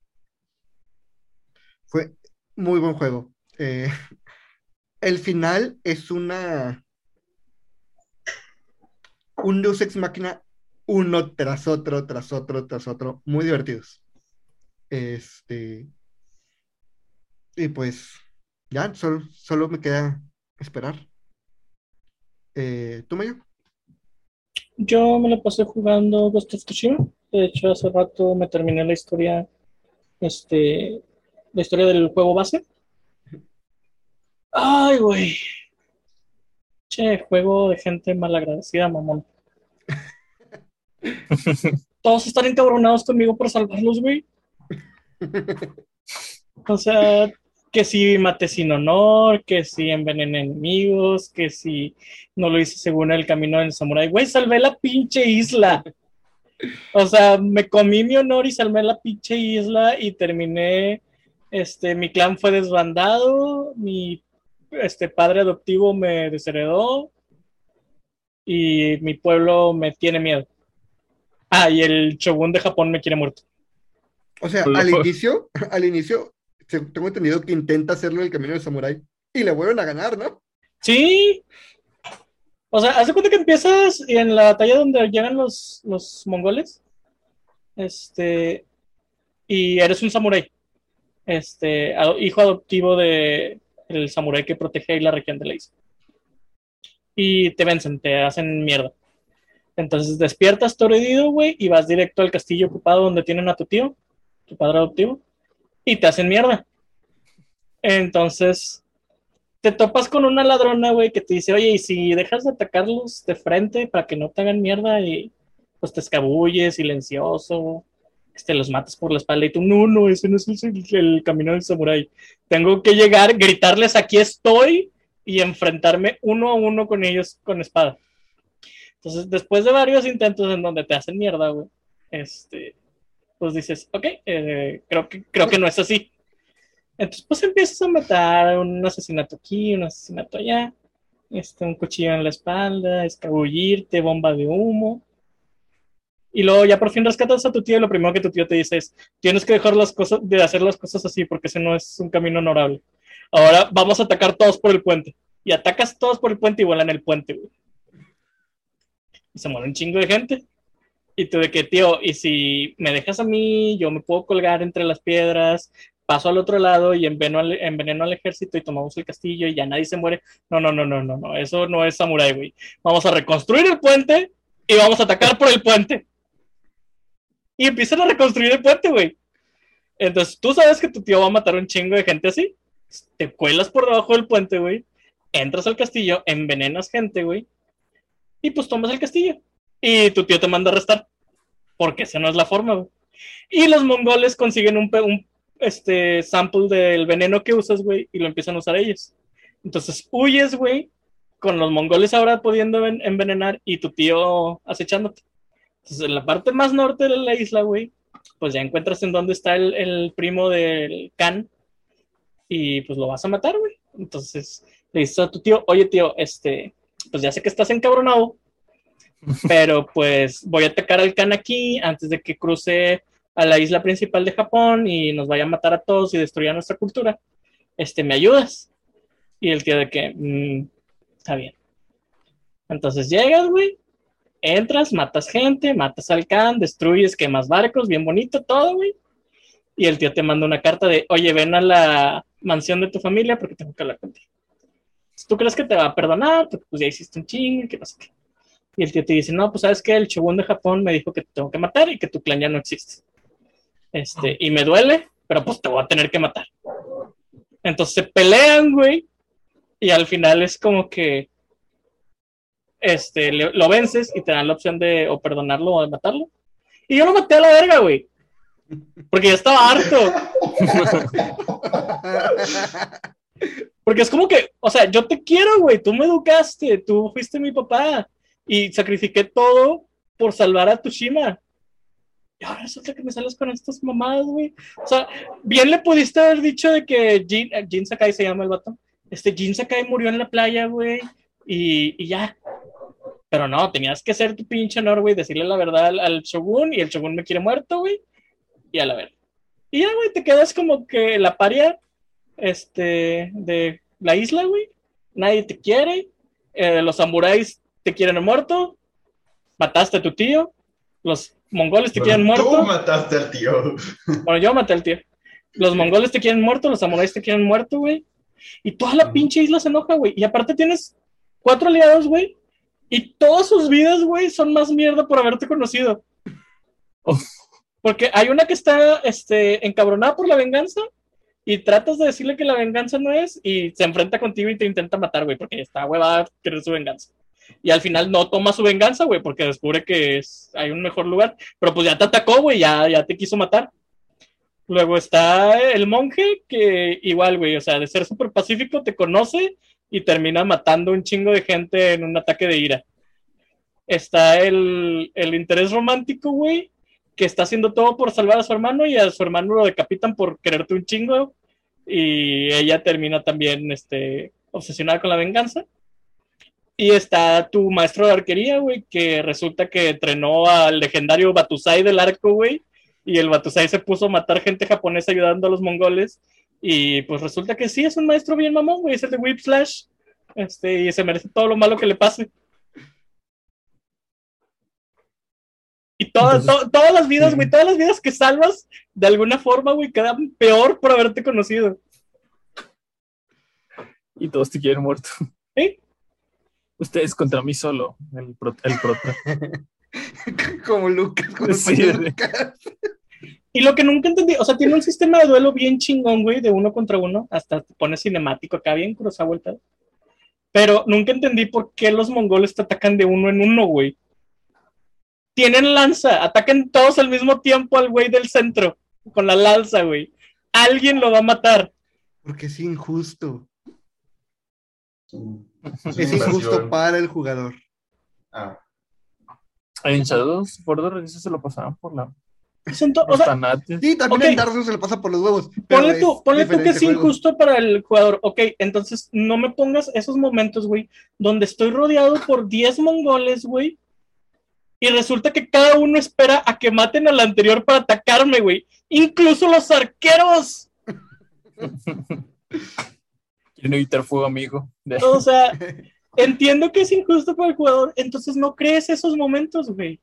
Fue muy buen juego. Eh, el final es una un Deus Ex Máquina uno tras otro, tras otro, tras otro, muy divertidos. Este. Y pues, ya, solo, solo me queda esperar. Eh, ¿Tú, Mayo? Yo me lo pasé jugando Ghost of Tsushima. De hecho, hace rato me terminé la historia, este, la historia del juego base. Ay, güey. Che, juego de gente malagradecida, mamón. Todos están encabronados conmigo por salvarlos, güey. O sea, que si maté sin honor, que si envenené enemigos, que si no lo hice según el camino del samurái. Güey, salvé la pinche isla. O sea, me comí mi honor y salvé la pinche isla y terminé. Este, mi clan fue desbandado, mi este padre adoptivo me desheredó y mi pueblo me tiene miedo. Ah, y el shogun de Japón me quiere muerto. O sea, al inicio, al inicio, tengo entendido que intenta hacerlo el camino del samurái y le vuelven a ganar, ¿no? Sí. O sea, haz de cuenta que empiezas y en la batalla donde llegan los, los mongoles, este, y eres un samurái, este, hijo adoptivo de el samurái que protege ahí la región de la isla. Y te vencen, te hacen mierda. Entonces despiertas todo herido, güey, y vas directo al castillo ocupado donde tienen a tu tío, tu padre adoptivo, y te hacen mierda. Entonces, te topas con una ladrona, güey, que te dice, oye, y si dejas de atacarlos de frente para que no te hagan mierda y pues te escabulles, silencioso, este, los matas por la espalda y tú, no, no, ese no es el, el camino del samurái. Tengo que llegar, gritarles, aquí estoy y enfrentarme uno a uno con ellos con espada. Entonces, después de varios intentos en donde te hacen mierda, güey, este, pues dices, ok, eh, creo, que, creo que no es así. Entonces, pues empiezas a matar un asesinato aquí, un asesinato allá, este, un cuchillo en la espalda, escabullirte, bomba de humo. Y luego ya por fin rescatas a tu tío y lo primero que tu tío te dice es, tienes que dejar las cosas, de hacer las cosas así porque ese no es un camino honorable. Ahora vamos a atacar todos por el puente. Y atacas todos por el puente y vuelan el puente, güey. Y se muere un chingo de gente. Y tú de que, tío, y si me dejas a mí, yo me puedo colgar entre las piedras, paso al otro lado y enveneno al, enveneno al ejército y tomamos el castillo y ya nadie se muere. No, no, no, no, no, no, eso no es samurai, güey. Vamos a reconstruir el puente y vamos a atacar por el puente. Y empiezan a reconstruir el puente, güey. Entonces tú sabes que tu tío va a matar un chingo de gente así. Te cuelas por debajo del puente, güey. Entras al castillo, envenenas gente, güey. Y pues tomas el castillo. Y tu tío te manda a arrestar. Porque esa no es la forma, güey. Y los mongoles consiguen un, un este, sample del veneno que usas, güey, y lo empiezan a usar ellos. Entonces huyes, güey, con los mongoles ahora pudiendo en- envenenar y tu tío acechándote. Entonces, en la parte más norte de la isla, güey, pues ya encuentras en dónde está el, el primo del Khan y pues lo vas a matar, güey. Entonces le dices a tu tío, oye tío, este, pues ya sé que estás encabronado, pero pues voy a atacar al Khan aquí antes de que cruce a la isla principal de Japón y nos vaya a matar a todos y destruya nuestra cultura. Este, ¿me ayudas? Y el tío de que, "Mm, está bien. Entonces llegas, güey, entras, matas gente, matas al Khan, destruyes, quemas barcos, bien bonito todo, güey. Y el tío te manda una carta de, oye, ven a la mansión de tu familia porque tengo que hablar contigo. Tú crees que te va a perdonar, pues ya hiciste un chingo, que no sé qué. Y el tío te dice, no, pues sabes que el shogun de Japón me dijo que te tengo que matar y que tu clan ya no existe. Este, y me duele, pero pues te voy a tener que matar. Entonces se pelean, güey, y al final es como que este, le- lo vences y te dan la opción de o perdonarlo o de matarlo. Y yo lo maté a la verga, güey. Porque ya estaba harto. Porque es como que, o sea, yo te quiero, güey. Tú me educaste, tú fuiste mi papá. Y sacrifiqué todo por salvar a Tushima. Y ahora resulta que me sales con estas mamadas, güey. O sea, bien le pudiste haber dicho de que Jin, eh, Jin Sakai se llama el vato. Este Jin Sakai murió en la playa, güey. Y, y ya. Pero no, tenías que ser tu pinche honor, güey, decirle la verdad al, al Shogun y el Shogun me quiere muerto, güey. Y a la verga. Y ya, güey, te quedas como que la paria este, de la isla, güey. Nadie te quiere. eh, los samuráis te quieren muerto. Mataste a tu tío. Los mongoles te Bueno, quieren Tú muerto. mataste al tío. Bueno, yo maté al tío. Los mongoles te quieren muerto, los samuráis te quieren muerto, güey. Y toda la pinche isla se enoja, güey. Y aparte tienes cuatro aliados, güey. Y todas sus vidas, güey, son más mierda por haberte conocido. Oh. Porque hay una que está este, encabronada por la venganza y tratas de decirle que la venganza no es y se enfrenta contigo y te intenta matar, güey, porque está huevada querer su venganza. Y al final no toma su venganza, güey, porque descubre que es- hay un mejor lugar. Pero pues ya te atacó, güey, ya, ya te quiso matar. Luego está el monje, que igual, güey, o sea, de ser súper pacífico, te conoce y termina matando un chingo de gente en un ataque de ira. Está el, el interés romántico, güey, que está haciendo todo por salvar a su hermano y a su hermano lo decapitan por quererte un chingo. Y ella termina también este, obsesionada con la venganza. Y está tu maestro de arquería, güey, que resulta que entrenó al legendario Batusai del arco, güey. Y el Batusai se puso a matar gente japonesa ayudando a los mongoles. Y pues resulta que sí, es un maestro bien mamón, güey. Es el de Whip Slash. Este, y se merece todo lo malo que le pase. Y todas, Entonces- to- todas las vidas, güey, todas las vidas que salvas, de alguna forma, güey, quedan peor por haberte conocido. Y todos te quieren muerto. ¿Sí? Ustedes contra mí solo, el, pro- el prota. Como Lucas, como Sí, sí. Lucas. Y lo que nunca entendí, o sea, tiene un sistema de duelo bien chingón, güey, de uno contra uno, hasta te pone cinemático acá, bien el pedo. Pero nunca entendí por qué los mongoles te atacan de uno en uno, güey. Tienen lanza, atacan todos al mismo tiempo al güey del centro, con la lanza, güey. Alguien lo va a matar. Porque es injusto. Es injusto para el jugador. Ah, En Shadows Border eso se lo pasaban por la o sea. Sí, también en Dark Souls se le pasa por los huevos. ponle tú, ponle tú que es juego. injusto para el jugador. Ok, entonces no me pongas esos momentos, güey, donde estoy rodeado por 10 mongoles, güey. Y resulta que cada uno espera a que maten al anterior para atacarme, güey. Incluso los arqueros. Quieren evitar fuego amigo. O sea, entiendo que es injusto para el jugador, entonces no crees esos momentos, güey.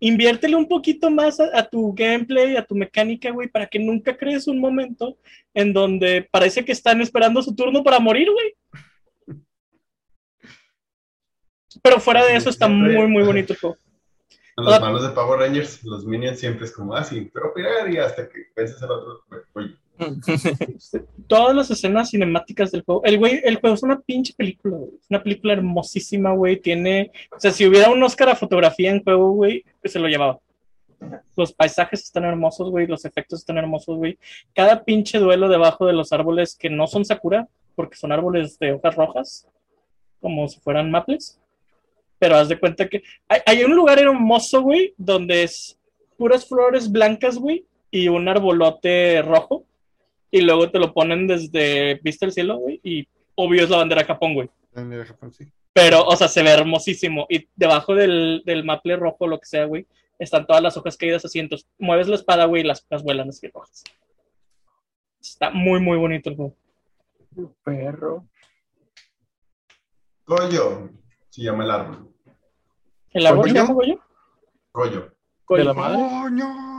Inviértele un poquito más a, a tu gameplay, a tu mecánica, güey, para que nunca crees un momento en donde parece que están esperando su turno para morir, güey. Pero fuera de eso está muy, muy bonito el juego. En las manos de Power Rangers, los minions siempre es como así, pero pegar y hasta que vences al otro. Oye, Todas las escenas cinemáticas del juego. El güey, el juego es una pinche película, güey. Es una película hermosísima, güey. Tiene. O sea, si hubiera un Oscar a fotografía en juego, güey, pues se lo llevaba. Los paisajes están hermosos, güey. Los efectos están hermosos, güey. Cada pinche duelo debajo de los árboles que no son Sakura, porque son árboles de hojas rojas, como si fueran maples. Pero haz de cuenta que. Hay, hay un lugar hermoso, güey, donde es puras flores blancas, güey, y un arbolote rojo y luego te lo ponen desde vista el cielo, güey, y obvio es la bandera de Japón, güey. También de Japón, sí. Pero, o sea, se ve hermosísimo. Y debajo del, del maple rojo, lo que sea, güey, están todas las hojas caídas así. Entonces, mueves la espada, güey, y las hojas vuelan así rojas. Está muy, muy bonito el juego. Perro. Goyo, se llama el árbol. ¿El árbol se ¿Coño? llama Goyo? Goyo. De la madre.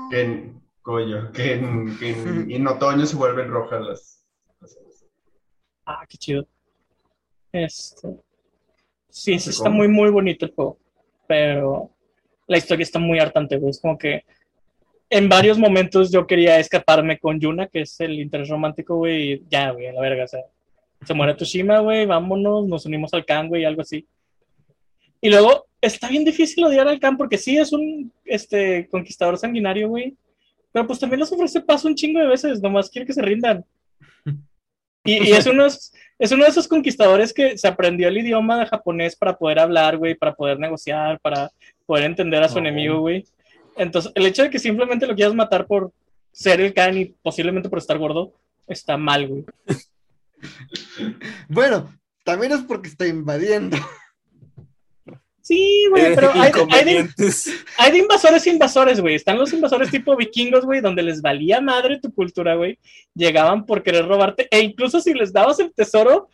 Que en, Goyo, que en, que en- en otoño se vuelven rojas las. Ah, qué chido. Este. Sí, sí, está muy, muy bonito el juego. Pero la historia está muy hartante, güey. Es como que en varios momentos yo quería escaparme con Yuna, que es el interés romántico, güey. y Ya, güey, a la verga. O sea, se muere Tushima, güey. Vámonos, nos unimos al Khan, güey, algo así. Y luego está bien difícil odiar al Khan porque sí es un este, conquistador sanguinario, güey. Pero pues también les ofrece paso un chingo de veces. Nomás quiere que se rindan. Y, y es, uno, es uno de esos conquistadores que se aprendió el idioma de japonés para poder hablar, güey, para poder negociar, para poder entender a su Oh. enemigo, güey. Entonces, el hecho de que simplemente lo quieras matar por ser el Khan y posiblemente por estar gordo, está mal, güey. Bueno, también es porque está invadiendo. Sí, güey, pero hay, hay de, Inconvenientes. hay de invasores e invasores, güey. Están los invasores tipo vikingos, güey, donde les valía madre tu cultura, güey. Llegaban por querer robarte, e incluso si les dabas el tesoro,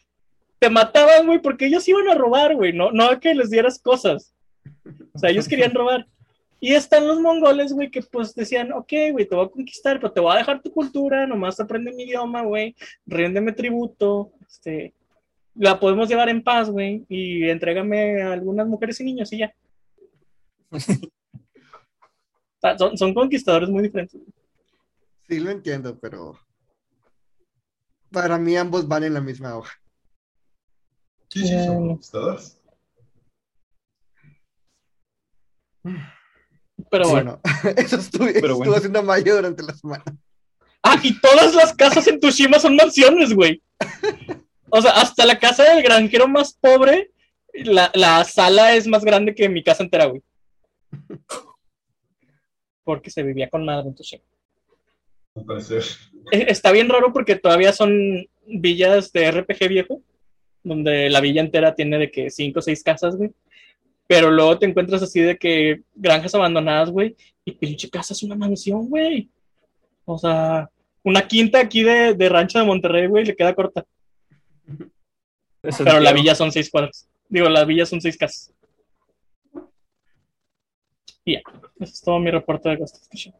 te mataban, güey, porque ellos iban a robar, güey, no, no a que les dieras cosas. O sea, ellos querían robar. Y están los mongoles, güey, que pues decían, ok, güey, te voy a conquistar, pero te voy a dejar tu cultura, nomás aprende mi idioma, güey, ríndeme tributo, este, la podemos llevar en paz, güey, y entrégame a algunas mujeres y niños y ya. Sea, son, son conquistadores muy diferentes. Sí, lo entiendo, pero para mí ambos van en la misma hoja. Sí, sí, son Eh. conquistadores. Pero bueno. Bueno, eso estuve, Pero estuve bueno. haciendo mayo durante la semana. Ah, y todas las casas en Tushima son mansiones, güey. O sea, hasta la casa del granjero más pobre, la, la sala es más grande que mi casa entera, güey. Porque se vivía con madre en Tushima. Al parecer. Eh, Está bien raro porque todavía son villas de RPG viejo, donde la villa entera tiene de que cinco o seis casas, güey. Pero luego te encuentras así de que granjas abandonadas, güey, y pinche casa es una mansión, güey. O sea, una quinta aquí de, de Rancho de Monterrey, güey, le queda corta. Pero la villa son seis cuadras. Digo, la villa son seis casas. Y ya, eso es todo mi reporte de Ghost of Tsushima.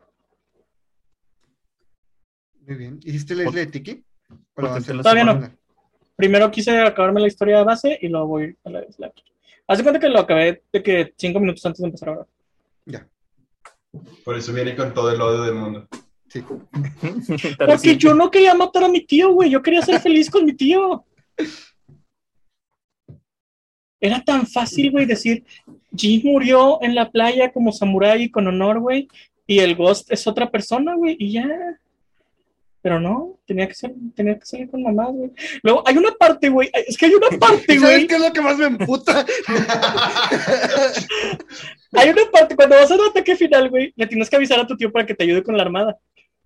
Muy bien. ¿Hiciste la isla de Tiki? Todavía no. Primero quise acabarme la historia de base y luego voy a la. Haz de cuenta que lo acabé de que cinco minutos antes de empezar a grabar. Ya, Por eso viene con todo el odio del mundo. sí. Porque yo no quería matar a mi tío, güey. Yo quería ser feliz con mi tío. Era tan fácil, güey, decir, Jin murió en la playa como samurái con honor, güey, y el Ghost es otra persona, güey, y ya. Pero no, tenía que ser, tenía que salir con mamá, güey. Luego, hay una parte, güey, es que hay una parte, ¿Y sabes güey. qué es lo que más me emputa? Hay una parte, cuando vas a un ataque final, güey, le tienes que avisar a tu tío para que te ayude con la armada.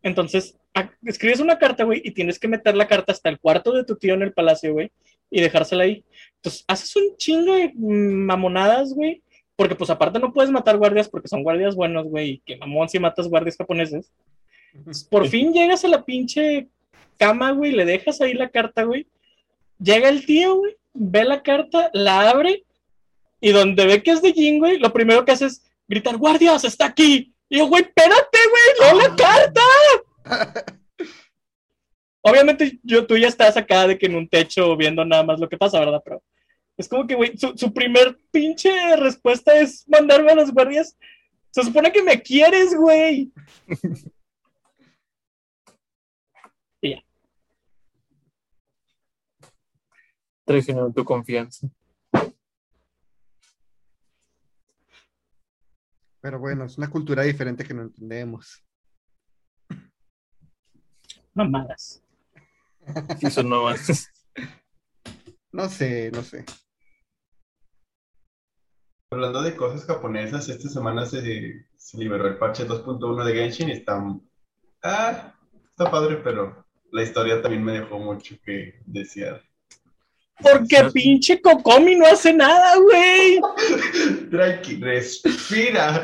Entonces, escribes una carta, güey, y tienes que meter la carta hasta el cuarto de tu tío en el palacio, güey, y dejársela ahí. Entonces, haces un chingo de mamonadas, güey, porque pues aparte no puedes matar guardias porque son guardias buenos, güey, y que mamón si matas guardias japoneses. Entonces, por fin llegas a la pinche cama, güey, le dejas ahí la carta, güey. Llega el tío, güey, ve la carta, la abre, y donde ve que es de Jin, güey, lo primero que hace es gritar, guardias, está aquí. Y yo, güey, espérate, güey, lee la carta. Obviamente yo, tú ya estás acá de que en un techo viendo nada más lo que pasa, ¿verdad? Pero es como que, güey, su, su primer pinche respuesta es mandarme a los guardias. Se supone que me quieres, güey. Traicionó tu confianza. Pero bueno, es una cultura diferente que no entendemos. Mamadas. Sí, son nuevas. No sé, no sé. Hablando de cosas japonesas, esta semana se, se liberó el parche 2.1 de Genshin y está, ah, está padre, pero la historia también me dejó mucho que desear. Porque pinche Kokomi no hace nada, güey. Tranqui, respira.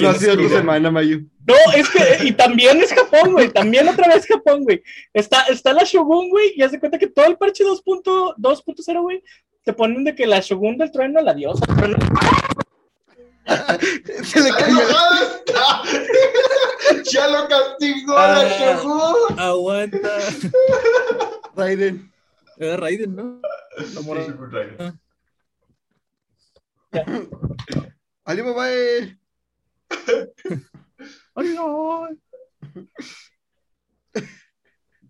No ha sido tu semana, Mayu. No, es que, y también es Japón, güey, también otra vez Japón, güey. Está, está la Shogun, güey, y haz de cuenta que todo el parche 2.0, 2.0, güey, te ponen de que la Shogun del trueno, la diosa, trueno, Se le ¡Está cayó. está! ¡Ya lo castigó a la Ah. Shogun! Aguanta. Raiden. Era Raiden, ¿no? La Raiden. Alibaba, eh. Ay, no.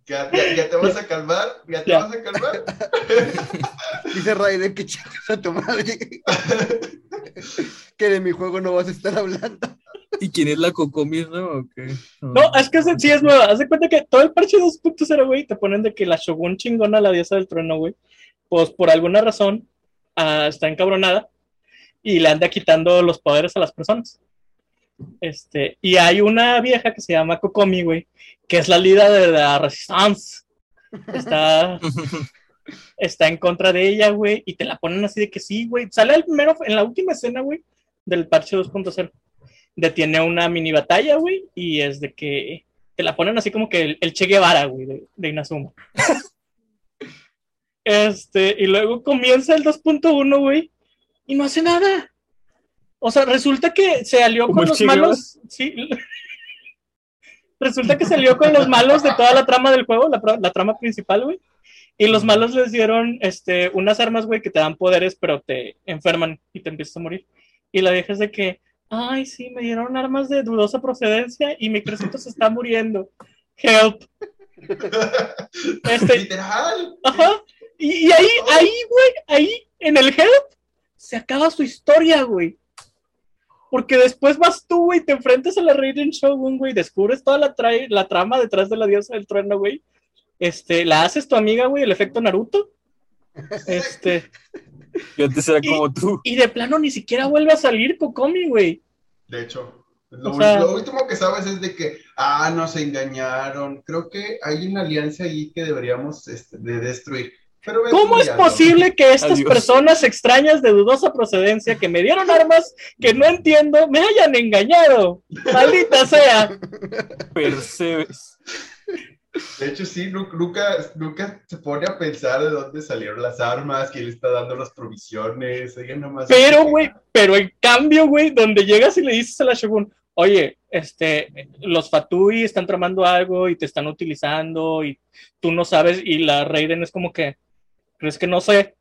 ¿Ya, ya, ya te vas a calmar? ¿Ya te Ya. vas a calmar? Dice Raiden que chingas a tu madre. que de mi juego no vas a estar hablando. ¿Y quién es la Cocomis, no? ¿O qué? No, es que sí es nueva. Haz de cuenta que todo el parche 2.0, güey, te ponen de que la Shogun chingona, la diosa del trueno, güey, pues por alguna razón ah, está encabronada y le anda quitando los poderes a las personas. Este, y hay una vieja que se llama Kokomi, güey, que es la líder de la Resistance. Está, está en contra de ella, güey, y te la ponen así de que sí, güey. Sale el primero, en la última escena, güey, del parche 2.0 detiene una mini batalla, güey, y es de que te la ponen así como que el, el Che Guevara, güey, de, de Inazuma. este, y luego comienza el 2.1, güey, y no hace nada. O sea, resulta que se alió ¿Como con los malos. Sí. Resulta que se alió con los malos de toda la trama del juego, la, la trama principal, güey. Y los malos les dieron este, unas armas, güey, que te dan poderes, pero te enferman y te empiezas a morir. Y la vieja es de que, ay, sí, me dieron armas de dudosa procedencia y mi crecito se está muriendo. Help. Este, Literal. Ajá. Y, y ahí, ahí, güey, ahí, en el Help, se acaba su historia, güey. Porque después vas tú, güey, te enfrentas a la Raiden Shogun, güey, descubres toda la, tra- la trama detrás de la diosa del trueno, güey. Este, la haces tu amiga, güey, el efecto Naruto. Este, Yo antes era Y- como tú. y de plano ni siquiera vuelve a salir Kokomi, güey. De hecho, lo, O sea- lo último que sabes es de que, ah, nos engañaron. Creo que hay una alianza ahí que deberíamos este, de destruir. Pero ¿Cómo es posible que estas Adiós. personas extrañas de dudosa procedencia que me dieron armas que no entiendo me hayan engañado? Maldita sea. Percebes. De hecho, sí, nu- nunca, nunca se pone a pensar de dónde salieron las armas, quién le está dando las provisiones. Ella nomás- Pero, güey, pero en cambio, güey, donde llegas y le dices a la Shogun, oye, este, los Fatui están tramando algo y te están utilizando y tú no sabes, y la Raiden es como que, ¿crees que no sé?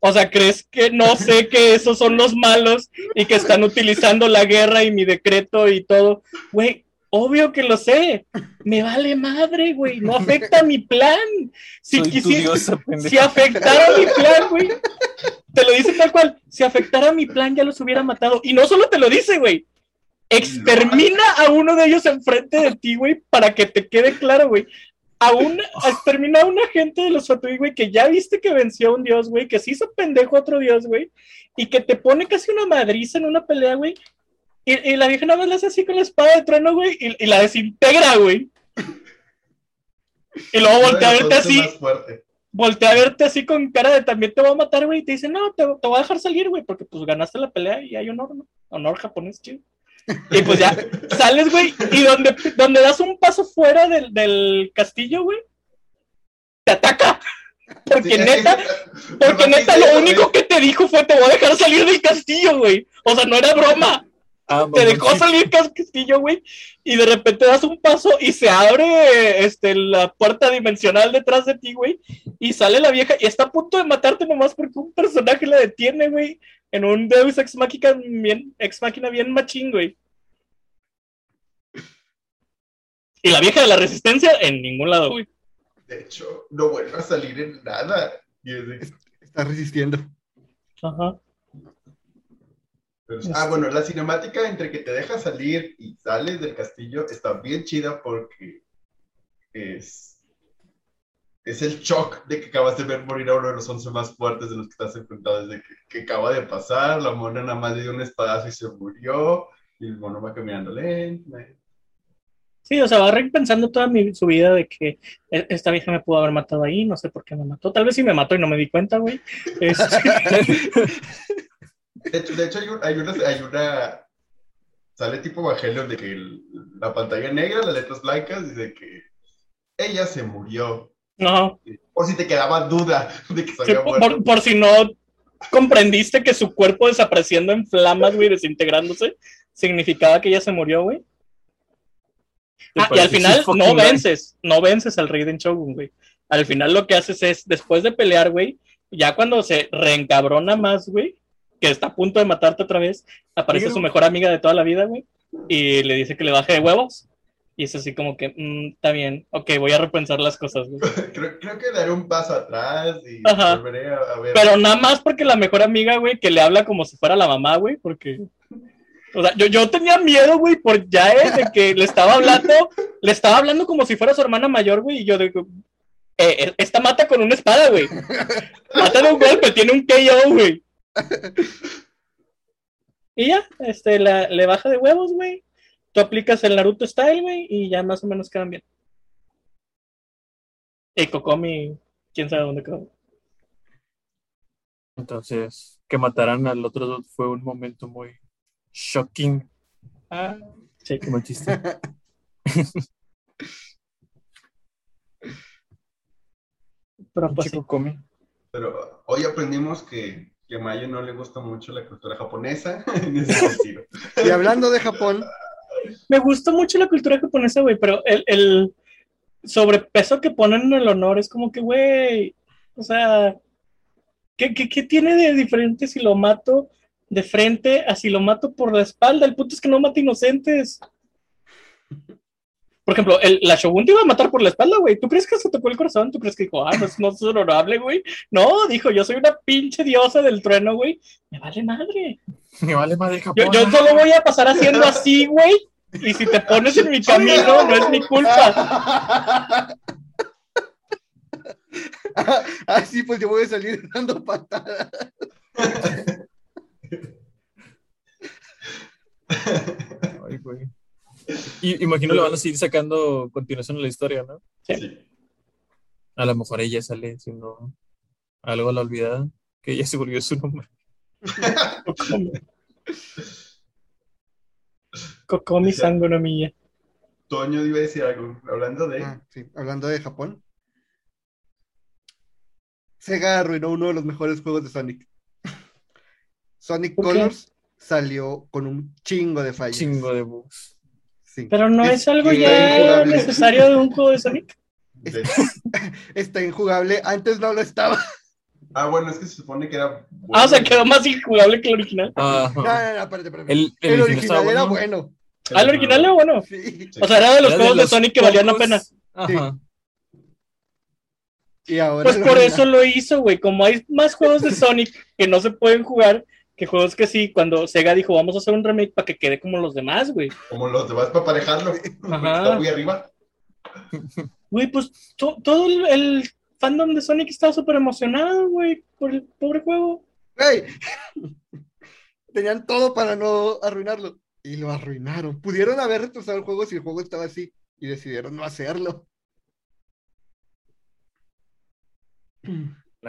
O sea, ¿crees que no sé que esos son los malos y que están utilizando la guerra y mi decreto y todo? Güey, obvio que lo sé. Me vale madre, güey. No afecta a mi plan. Si Soy quisiera, diosa, si afectara mi plan, güey. Te lo dice tal cual. Si afectara mi plan, ya los hubiera matado. Y no solo te lo dice, güey. Extermina a uno de ellos enfrente de ti, güey, para que te quede claro, güey. A un, extermina a un agente de los Fatui, güey, que ya viste que venció a un dios, güey, que se hizo pendejo a otro dios, güey, y que te pone casi una madriza en una pelea, güey. Y, y la vieja nada más la hace así con la espada de trueno, güey, y, y la desintegra, güey. Y luego voltea a verte así, voltea a verte así con cara de también te voy a matar, güey, y te dice, no, te, te voy a dejar salir, güey, porque pues ganaste la pelea y hay honor, ¿no? Honor japonés, chido. Y pues ya, sales, güey, y donde, donde das un paso fuera del, del castillo, güey, te ataca. Porque Sí, neta, porque neta lo único que te dijo fue te voy a dejar salir del castillo, güey. O sea, no era broma. Ah, Te dejó salir del castillo, güey, y de repente das un paso y se abre este, la puerta dimensional detrás de ti, güey, y sale la vieja y está a punto de matarte nomás porque un personaje la detiene, güey, en un Deus Ex Máquina bien, ex máquina bien machín, güey. Y la vieja de la resistencia en ningún lado, güey. De hecho, no vuelve a salir en nada. Y es de- Está resistiendo. Ajá. Pero- ah, bueno, la cinemática entre que te deja salir y sales del castillo está bien chida porque es, es el shock de que acabas de ver morir a uno de los once más fuertes de los que estás enfrentado desde que, que acaba de pasar. La mona nada más le dio un espadazo y se murió. Y el mono va caminando lento. Sí, o sea, va repensando toda mi, su vida de que e- esta vieja me pudo haber matado ahí, no sé por qué me mató. Tal vez sí me mató y no me di cuenta, güey. Este, De hecho, de hecho hay, un- hay una, hay una. Sale tipo Evangelion de que el- la pantalla negra, las letras blancas, y de que ella se murió. no, Por si te quedaba duda de que se sí, había por, muerto. por- por si no comprendiste que su cuerpo desapareciendo en flamas, güey, desintegrándose, significaba que ella se murió, güey. Ah, y al pareces final no vences, no vences al Raiden Shogun, güey. Al final lo que haces es, después de pelear, güey, ya cuando se reencabrona más, güey, que está a punto de matarte otra vez, aparece su mejor amiga de toda la vida, güey, y le dice que le baje de huevos. Y es así como que, "Mm, está bien, ok, voy a repensar las cosas, güey. Creo, creo que daré un paso atrás y Ajá. volveré a, a ver. Pero nada más porque la mejor amiga, güey, que le habla como si fuera la mamá, güey, porque... O sea, yo, yo tenía miedo, güey, por ya, eh, de que le estaba hablando, le estaba hablando como si fuera su hermana mayor, güey, y yo digo, eh, eh, esta mata con una espada, güey. Mata de un golpe, tiene un KO, güey. Y ya, este, la- le baja de huevos, güey. Tú aplicas el Naruto Style, güey, y ya más o menos quedan bien. Y Kokomi, quién sabe dónde quedó. Entonces, que mataran al otro dude fue un momento muy shocking. Ah, Sí. mal chiste. Pero pues sí. Chico come. Pero hoy aprendimos que que a Mayo no le gusta mucho la cultura japonesa en ese sentido. Y hablando de Japón, Me gusta mucho la cultura japonesa, güey, pero el, el sobrepeso que ponen en el honor es como que, güey, o sea, ¿qué, qué, qué tiene de diferente si lo mato de frente a si lo mato por la espalda? El punto es que no mata inocentes. Por ejemplo, el, la Shogun te iba a matar por la espalda, güey. ¿Tú crees que se tocó el corazón? ¿Tú crees que dijo, ah, no, es- no es honorable, güey? No, dijo, yo soy una pinche diosa del trueno, güey. Me vale madre. Me vale madre Yo, Japón. yo solo voy a pasar haciendo así, güey. Y si te pones en mi camino, no es mi culpa. Así pues yo voy a salir dando patadas. Ay, güey. Y imagino le van a seguir sacando continuación a la historia, ¿no? Sí. A lo mejor ella sale siendo algo a la olvidada, que ella se volvió su nombre. Kokomi. Kokomi sango no miya. Toño iba a decir algo, hablando de... Ah, sí, hablando de Japón. Sega arruinó uno de los mejores juegos de Sonic. Sonic. Colors salió con un chingo de fallas. Chingo de bugs. Sí. Pero no es algo ya injugable. necesario de un juego de Sonic. de- Está injugable. Antes no lo estaba. Ah, bueno, es que se supone que era... Ah, o sea, quedó más injugable que el original. Ajá. No, no, no, espérate, espérate. El, el El original era bueno. bueno. Ah, el original era bueno. Sí. O sea, era de los Era juegos de, los Sonic que valían la pena. Ajá. Y ahora Pues por eso lo hizo, güey. Como hay más juegos de Sonic que no se pueden jugar que juegos que sí, cuando Sega dijo, vamos a hacer un remake para que quede como los demás, güey. Como los demás para aparejarlo. porque Ajá. Está muy arriba. Güey, pues to- todo el, el fandom de Sonic estaba súper emocionado, güey, por el pobre juego. Güey. Tenían todo para no arruinarlo. Y lo arruinaron. Pudieron haber retrasado el juego si el juego estaba así. Y decidieron no hacerlo.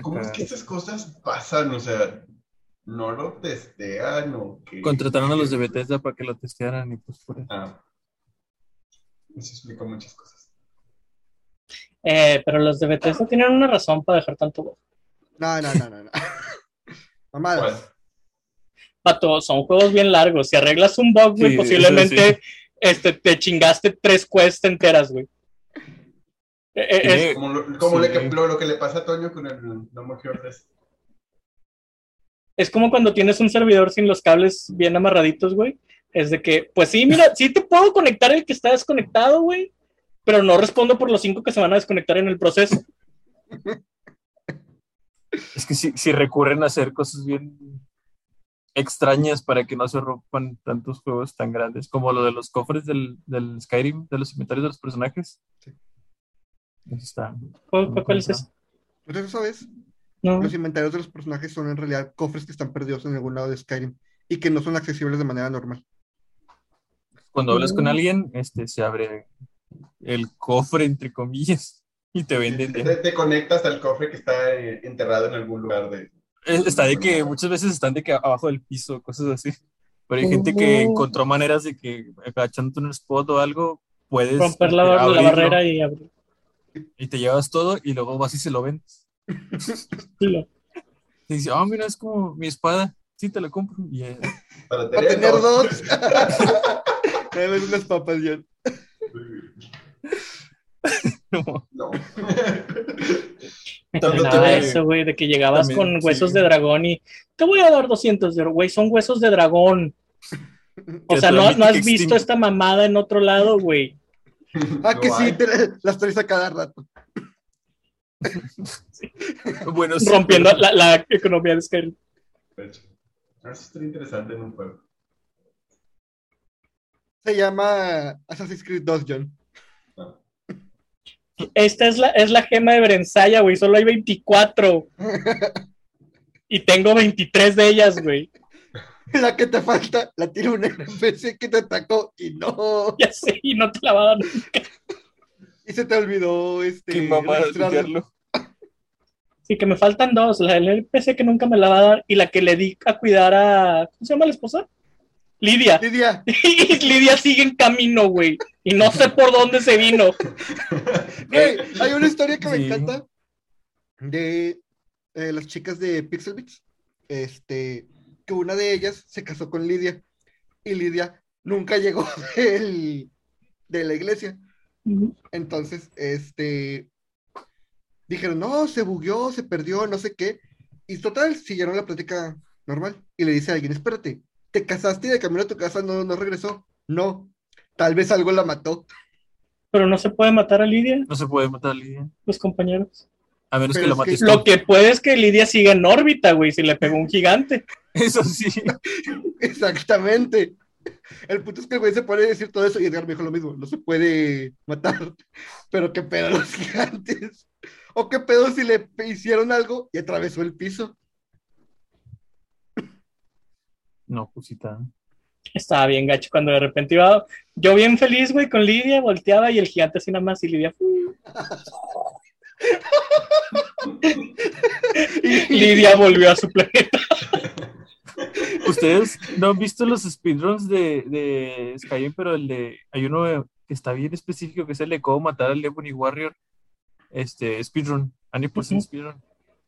¿Cómo es que esas cosas pasan? O sea, no lo testean o que... Contrataron a los de Bethesda para que lo testearan y pues por eso. Ah. Eso explica muchas cosas. Eh, pero los de Bethesda tienen una razón para dejar tanto bug. No, no, no, no. no. Mamadas. ¿Cuál? Pato, son juegos bien largos. Si arreglas un bug, güey, Sí, posiblemente este, te chingaste tres quests enteras, güey. Eh, eh, Como, lo, como Sí. le que- lo, lo que le pasa a Toño con el No More Heroes. Es como cuando tienes un servidor sin los cables bien amarraditos, güey. Es de que, pues sí, mira, sí te puedo conectar el que está desconectado, güey, pero no respondo por los cinco que se van a desconectar en el proceso. Es que si, si recurren a hacer cosas bien extrañas para que no se rompan tantos juegos tan grandes, como lo de los cofres del, del Skyrim, de los inventarios de los personajes. Sí. Eso está. ¿Cuál, es ese? Entonces, ¿sabes? No. Los inventarios de los personajes son en realidad cofres que están perdidos en algún lado de Skyrim y que no son accesibles de manera normal. Cuando hablas con Mm. alguien, este se abre el cofre, entre comillas, y te venden. Te, de- te conectas al cofre que está eh, enterrado en algún lugar de... Está de que muchas veces están de que abajo del piso, cosas así. Pero hay gente que encontró maneras de que agachándote un spot o algo, puedes Romper la, este, la abrirlo barrera y abrir. y te llevas todo y luego vas y se lo vendes. Y dice, ah, mira, es como mi espada. Sí, te la compro. Y, eh, Para tener, tener dos. Me ven unas papas ya. no. No. Me tiene- eso, güey, de que llegabas también, con huesos sí. de dragón y te voy a dar 200 de oro, güey, son huesos de dragón. O sea, no, has visto esta mamada en otro lado, güey. Ah, No que sí, hay. te- las traes a cada rato. Bueno, sí, Rompiendo pero- la, la economía de Skyrim. Eso estaría interesante en un juego. Se llama Assassin's Creed 2, John. Esta es la, es la gema de Brensaya, güey, solo hay 24. Y tengo 23 de ellas, güey. La que te falta, la tiene un NPC que te atacó y no. Ya sé, y no te la va a dar. Y se te olvidó este. Qué mamada. Sí, que me faltan dos, la del NPC que nunca me la va a dar y la que le di a cuidar a... ¿Cómo se llama la esposa? Lidia. Lidia, Y Lidia sigue en camino, güey. Y no sé por dónde se vino. güey, hay una historia que me encanta de eh, las chicas de Pixel Beats este, que una de ellas se casó con Lidia y Lidia nunca llegó del- de la iglesia. Entonces, este, dijeron, no, se bugueó, se perdió, no sé qué. Y total, siguieron la plática normal. Y le dice a alguien, espérate, ¿te casaste y de camino a tu casa no, no regresó? No, tal vez algo la mató. Pero no se puede matar a Lidia, No se puede matar a Lidia. los compañeros. A menos Pero que que mates. Lo que puede es que Lidia siga en órbita, güey, si le pegó un gigante. Eso sí. Exactamente. El punto es que el güey se pone a decir todo eso y Edgar me dijo lo mismo, no se puede matar. Pero qué pedo los gigantes. O qué pedo si le hicieron algo y atravesó el piso. No, pusita. Estaba bien gacho cuando de repente iba yo bien feliz, güey, con Lidia, volteaba y el gigante así nada más y Lidia. ¡fu! Lidia volvió a su planeta. ¿Ustedes no han visto los speedruns de, de Skyrim? Pero el de. Hay uno que está bien específico que es el de cómo matar al Ebony Warrior. Este, speedrun. Any% Ujú. speedrun.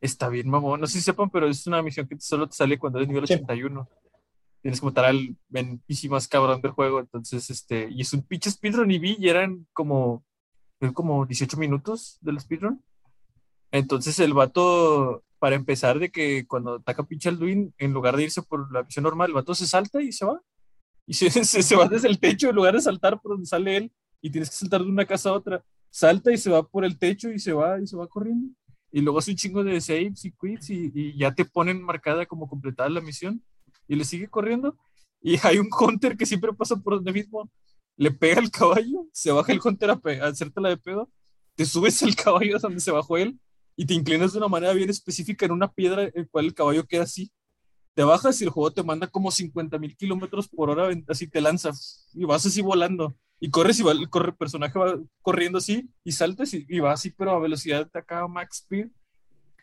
Está bien, mamón. No sé si sepan, pero es una misión que solo te sale cuando eres nivel Sí. 81. Tienes que matar al NPC más cabrón del juego. Entonces, este. Y es un pinche speedrun y vi y eran como. como 18 minutos del speedrun. Entonces el vato, para empezar, de que cuando ataca pinche Alduin, en lugar de irse por la visión normal, el vato se salta y se va. Y se, se, va desde el techo en lugar de saltar por donde sale él. Y tienes que saltar de una casa a otra. Salta y se va por el techo y se va y se va corriendo. Y luego hace un chingo de saves y quits y, ya te ponen marcada como completada la misión. Y le sigue corriendo. Y hay un hunter que siempre pasa por donde mismo. Le pega al caballo, se baja el hunter a, a hacértela de pedo. Te subes al caballo donde se bajó él y te inclinas de una manera bien específica en una piedra, el cual el caballo queda así. Te bajas y el juego te manda como 50 mil kilómetros por hora, así te lanzas y vas así volando. Y corres y va, el corre- personaje va corriendo así y saltas y, y va así, pero a velocidad de acá, max speed.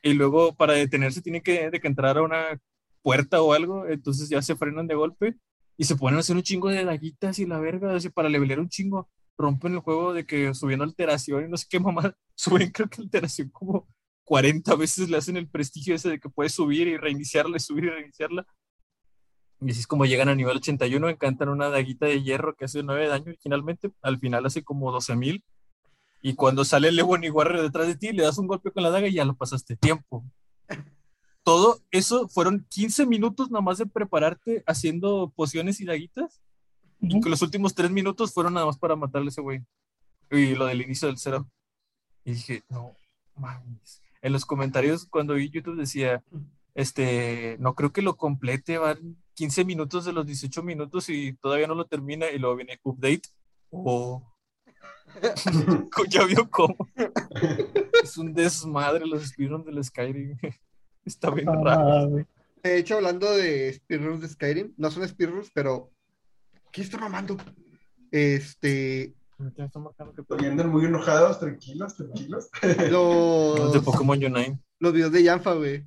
Y luego para detenerse tiene que, de que entrar a una puerta o algo, entonces ya se frenan de golpe y se ponen a hacer un chingo de daguitas y la verga, para levelear un chingo. Rompen el juego de que subiendo alteración y no sé qué mamá, suben creo que alteración como 40 veces le hacen el prestigio ese de que puedes subir y reiniciarla, y subir y reiniciarla. Y así es como llegan a nivel 81, encantan una daguita de hierro que hace 9 de daño originalmente, al final hace como 12.000. Y cuando sale el Ebony Warrior detrás de ti, le das un golpe con la daga y ya lo pasaste. Tiempo. Todo eso fueron 15 minutos nada más de prepararte haciendo pociones y daguitas. Ujú. Que los últimos 3 minutos fueron nada más para matarle a ese güey. Y lo del inicio del cero. Y dije, no mames. En los comentarios cuando vi YouTube decía, este, no creo que lo complete, van 15 minutos de los 18 minutos y todavía no lo termina y luego viene update. Oh. ya vio cómo. es un desmadre los speedruns del Skyrim. Está bien raro. Ah, güey. De hecho, hablando de speedruns de Skyrim, no son speedruns, pero ¿quién está mamando? Este, Y andan muy enojados, tranquilos, tranquilos. los, de Pokémon Unite. los videos de Yanfa, güey,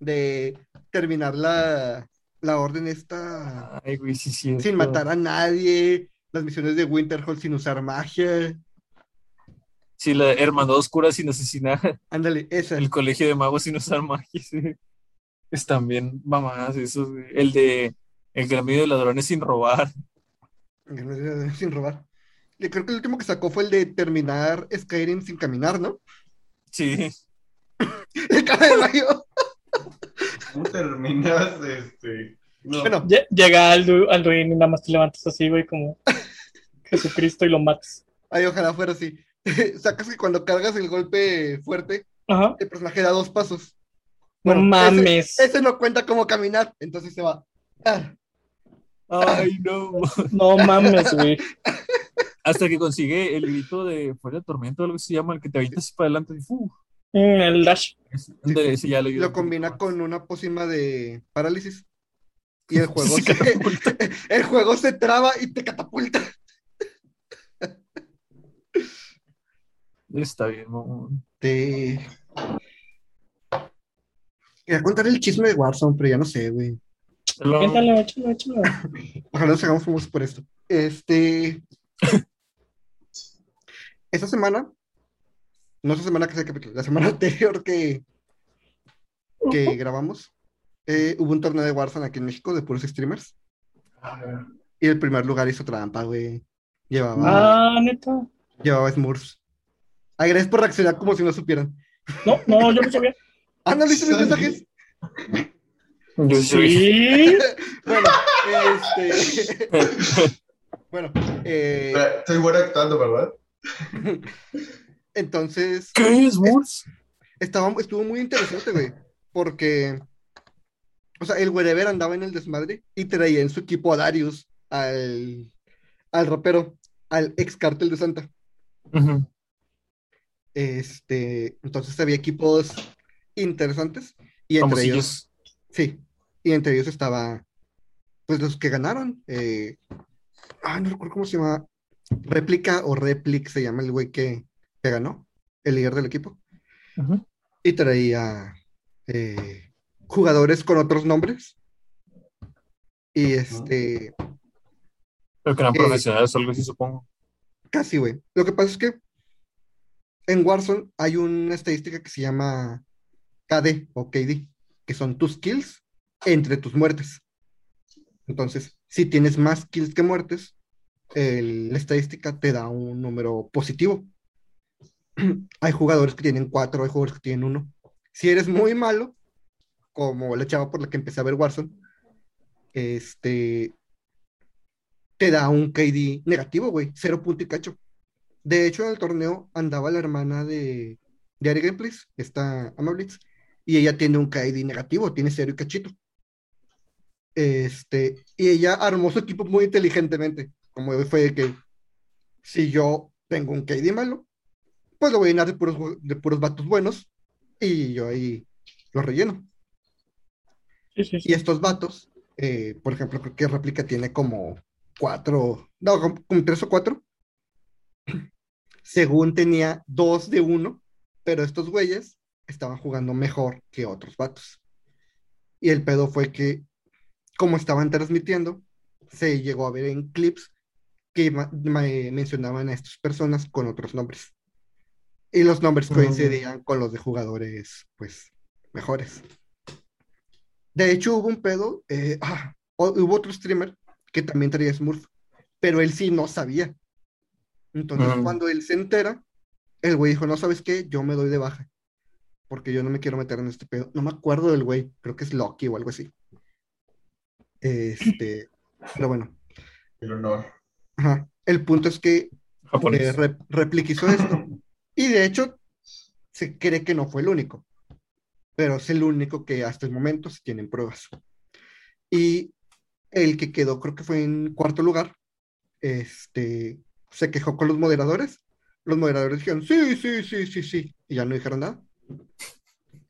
de terminar la, la orden esta Ay, güey, sí, sí. sin matar a nadie, las misiones de Winterhold sin usar magia. Sí, la Hermandad Oscura sin asesinar. Ándale, esa. El colegio de magos sin usar magia. sí. Están bien mamadas esos. güey. El de El gremio de ladrones sin robar. Sin robar. Creo que el último que sacó fue el de terminar Skyrim sin caminar, ¿no? Sí. El cara de Mario. ¿Cómo terminas? Este. No. Bueno, Lle- Llega Aldu- Alduin y nada más te levantas así, güey, como Jesucristo y lo matas. ay, ojalá fuera así. Sacas que cuando cargas el golpe fuerte, Ajá. el personaje da dos pasos. No Bueno, mames. Ese no cuenta como caminar, entonces se va. Ah, Ay, no. No mames, güey. Hasta que consigue el grito de fuera de tormento, algo que se llama, el que te avientas para adelante. Y, ¡fu! Mm, El dash. Ya lo, lo combina con una pócima de parálisis. Y el juego Se el juego se traba y te catapulta. Está bien, mamón. Te... Quería contar el chisme de Warzone, pero ya no sé, güey. Lo- Échalo, échalo, échalo. Ojalá nos hagamos famosos por esto. Este. Esta semana, no esta semana que sea el capítulo, la semana anterior que, que grabamos, eh, hubo un torneo de Warzone aquí en México de puros streamers. Ah, Y el primer lugar hizo trampa, güey. Llevaba, Ah, neta. llevaba Smurfs. Ay, gracias por reaccionar como si no supieran. No, no, yo no sabía. Ah, no viste mis mensajes. Sí. Bueno, este. bueno, eh, Soy bueno actuando, ¿verdad? Entonces. ¿Qué es Murs? Estaba, estuvo muy interesante, güey, porque, o sea, el Wherever andaba en el desmadre y traía en su equipo a Darius, al, al rapero, al ex cártel de Santa. Este, entonces había equipos interesantes y entre ellos, sí, y entre ellos estaba, pues los que ganaron, eh, ah, no recuerdo cómo se llama, Réplica o Replic se llama el güey que, que ganó, el líder del equipo. Y traía eh, jugadores con otros nombres. Y este, Pero que eran Eh, profesionales o algo así, supongo. casi, güey. Lo que pasa es que en Warzone hay una estadística que se llama KD o KD, que son tus kills entre tus muertes. Entonces, si tienes más kills que muertes, el- la estadística te da un número positivo. Hay jugadores que tienen cuatro, hay jugadores que tienen uno. Si eres muy malo, como la chava por la que empecé a ver Warzone, este, te da un KD negativo, güey, cero punto y cacho. De hecho, en el torneo andaba la hermana de, de Ari Gameplays, esta Amablitz, y ella tiene un KD negativo, tiene cero y cachito. Este, y ella armó su equipo muy inteligentemente, como fue de que si yo tengo un KD malo, pues lo voy a llenar de puros, de puros vatos buenos, y yo ahí lo relleno. Sí, sí, sí. Y estos vatos, eh, por ejemplo, creo que Réplica tiene como cuatro, no, como tres o cuatro. Según tenía dos de uno, pero estos güeyes estaban jugando mejor que otros vatos. Y el pedo fue que, como estaban transmitiendo, se llegó a ver en clips que mencionaban a estas personas con otros nombres. Y los nombres Mm. coincidían con los de jugadores, pues, mejores. De hecho, hubo un pedo, eh, ah, hubo otro streamer que también traía Smurf, pero él sí no sabía. Entonces, Mm. cuando él se entera, el güey dijo, no sabes qué, yo me doy de baja, porque yo no me quiero meter en este pedo. No me acuerdo del güey, creo que es Loki o algo así. Este, pero bueno, El honor. Ajá. El punto es que eh, Rep- Replic hizo esto. Y de hecho, se cree que no fue el único, pero es el único que hasta el momento se tienen pruebas. Y el que quedó, creo que fue en cuarto lugar, este, se quejó con los moderadores. Los moderadores dijeron, sí, sí, sí, sí, sí, y ya no dijeron nada.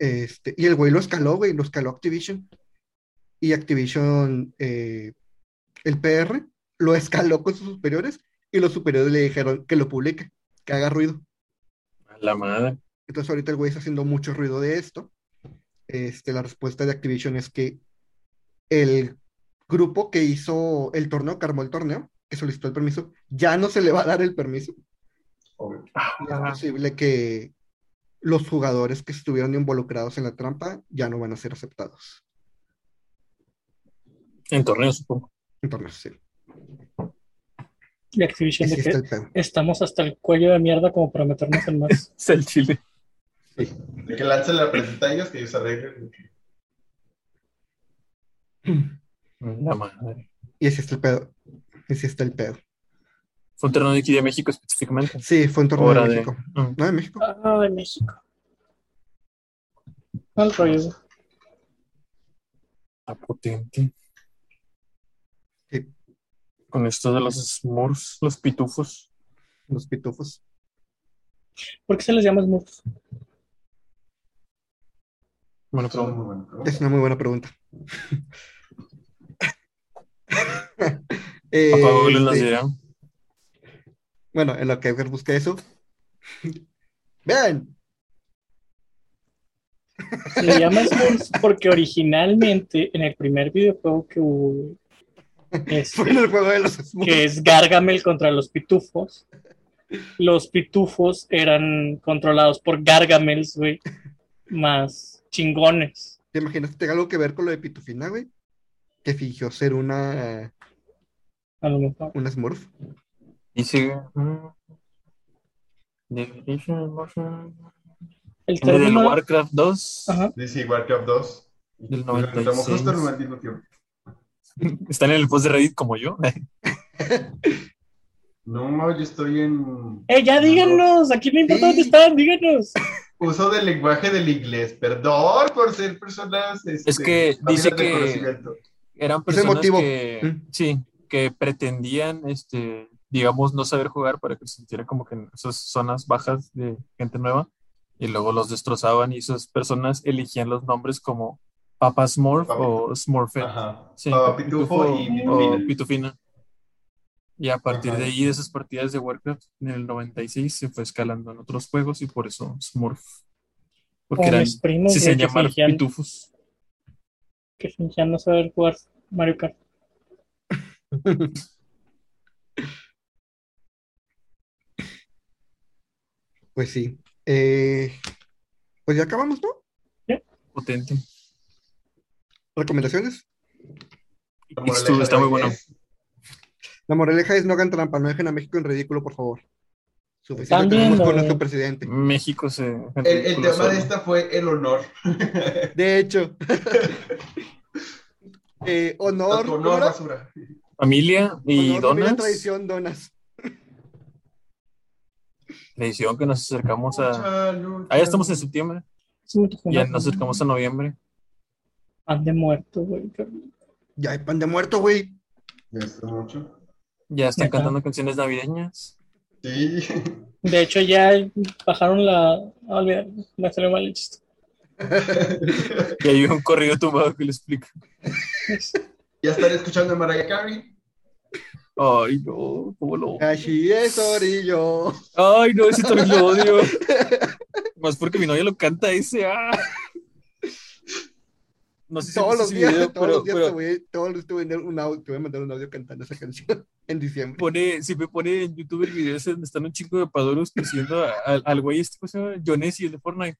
Este, y el güey lo escaló, güey, lo escaló Activision. Y Activision, eh, el PR, lo escaló con sus superiores y los superiores le dijeron que lo publique, que haga ruido. A La madre. Entonces ahorita el güey está haciendo mucho ruido de esto. Este, la respuesta de Activision es que el grupo que hizo el torneo, que armó el torneo, que solicitó el permiso, ya no se le va a dar el permiso. Y es posible que los jugadores que estuvieron involucrados en la trampa ya no van a ser aceptados. En torneos, supongo. Entonces, sí. Y Activision de que estamos hasta el cuello de mierda como para meternos en más. Es el chile. De que lancen la presenta a ellos, que ellos arreglen. La madre. Y así está el pedo. Así está el pedo. Fue un torneo de aquí de México específicamente. Sí, fue un torneo de de. México. Mm. No, de México. Ah, de México. Al rollo. Está potente. Con esto de los Smurfs, los pitufos. Los pitufos. ¿Por qué se les llama Smurfs? Bueno, pero muy bueno. pregunta. Es una muy buena pregunta. papá Eh, este, dirá. bueno, en lo que Edgar busca eso. Vean, Se le llama Smurfs porque originalmente en el primer videojuego que hubo, este, fue en el juego de los Smurfs. que es Gargamel contra los pitufos, los pitufos eran controlados por Gargamels, güey, más chingones. ¿Te imaginas que tenga algo que ver con lo de Pitufina, güey? Que fingió ser una, A lo mejor. una Smurf. Definition Motion. El término. Warcraft 2 Ajá. Dice Warcraft 2. del Nos conectamos justo 96. al mismo tiempo. Están en el post de Reddit como yo. No, yo estoy en ¡Eh, ya díganos! Aquí no importa Sí. dónde están, díganos. uso del lenguaje del inglés. Perdón por ser personas. este, Es que amigas dice que-. Eran personas motivo. que, Mm. sí, que pretendían, este, digamos, no saber jugar para que se sintiera como que en esas zonas bajas de gente nueva y luego los destrozaban y esas personas eligían los nombres como Papa Smurf Papi. o Smurfette. Ajá. Sí, Pitufo y o Pitufina. Y a partir Ajá. de ahí, de esas partidas de Warcraft, en el 96 se fue escalando en otros juegos y por eso Smurf. Porque Como eran, mis primos se fingían, pitufos. que fingían no saber jugar Mario Kart. Pues sí. Eh, pues ya acabamos, ¿no? Potente. ¿Recomendaciones? Está muy bueno. La moraleja es no hagan trampa, no dejen a México en ridículo, por favor. Suficiente tenemos viendo, con güey. nuestro presidente. México se. El, el tema de esta fue el honor. De hecho. eh, honor, ¿cómo honor, basura. Familia y Honor, familia, donas. tradición, donas. Tradición que nos acercamos a. Ah, ya estamos en septiembre. Ya nos acercamos a noviembre. Pan de muerto, güey. Ya hay pan de muerto, güey. Ya está mucho. Ya están cantando canciones navideñas. Sí. De hecho, ya bajaron la. Ah, olvidar, me salió mal el chiste. Y hay un corrido tumbado que lo explica. ya están escuchando a Mariah Carey. Ay, no, cómo lo. Así es, Orillo. Ay, no, ese también lo odio. Más porque mi novia lo canta ese. ah. No sé si Todos los días, video, todos pero, los días pero te voy, todos los días te voy a mandar un audio, te voy a mandar un audio cantando esa canción en diciembre. pone, siempre pone en YouTube el video ese donde están un chico de padoros persiguiendo a- al- al güey este, ¿cómo se llama? Jonesy, el de Fortnite,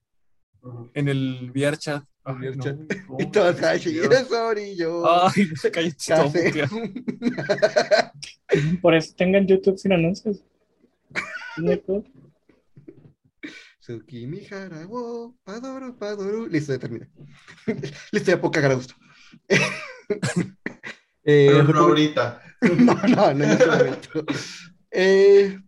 en el VR chat. Ay, no, no, Y todos, así es, Orillo. Ay, se cállate. Por eso tengan YouTube sin anuncios. Neta. Tsukimi Harawo, Padoru, Padoru. Listo, ya termina. Listo, ya poca gusto. eh, Pero no ahorita. no, no, no en este momento. Eh,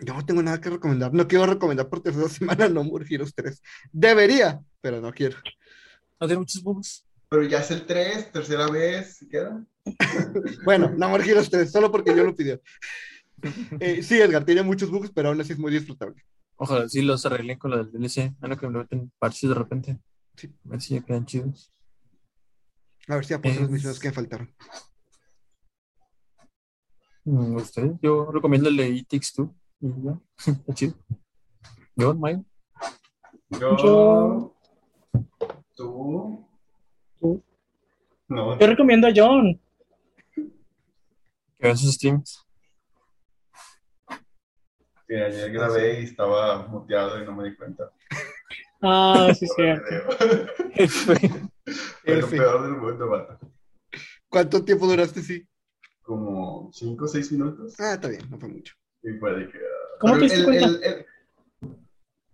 yo no tengo nada que recomendar. No quiero recomendar por tercera semana No More Heroes 3. Debería, pero no quiero. No tiene muchos bugs. Pero ya es el 3, tercera vez. ¿se queda? Bueno, No More Heroes 3, solo porque yo lo pidió. Eh, sí, Edgar, tiene muchos bugs, pero aún así es muy disfrutable. Ojalá sí los arreglen con lo del DLC. A no que me meten parches de repente. Sí. A ver si ya quedan chidos. A ver si apunto las Es- misiones que faltaron. Mm, ¿Ustedes? Yo recomiendo el de It Takes Two. Y ya. Está chido. Yo, Mayo. Yo. Yo- Tú. Tú. No. Yo recomiendo a John. Que vean sus streams. Que ayer grabé y estaba muteado y no me di cuenta. Ah, sí, sí. Fue lo peor del mundo, vato. ¿Cuánto tiempo duraste, sí? Como 5 o 6 minutos. Ah, está bien, no fue mucho. Y fue de que. ah, ¿Cómo te pero diste el- cuenta? el- el-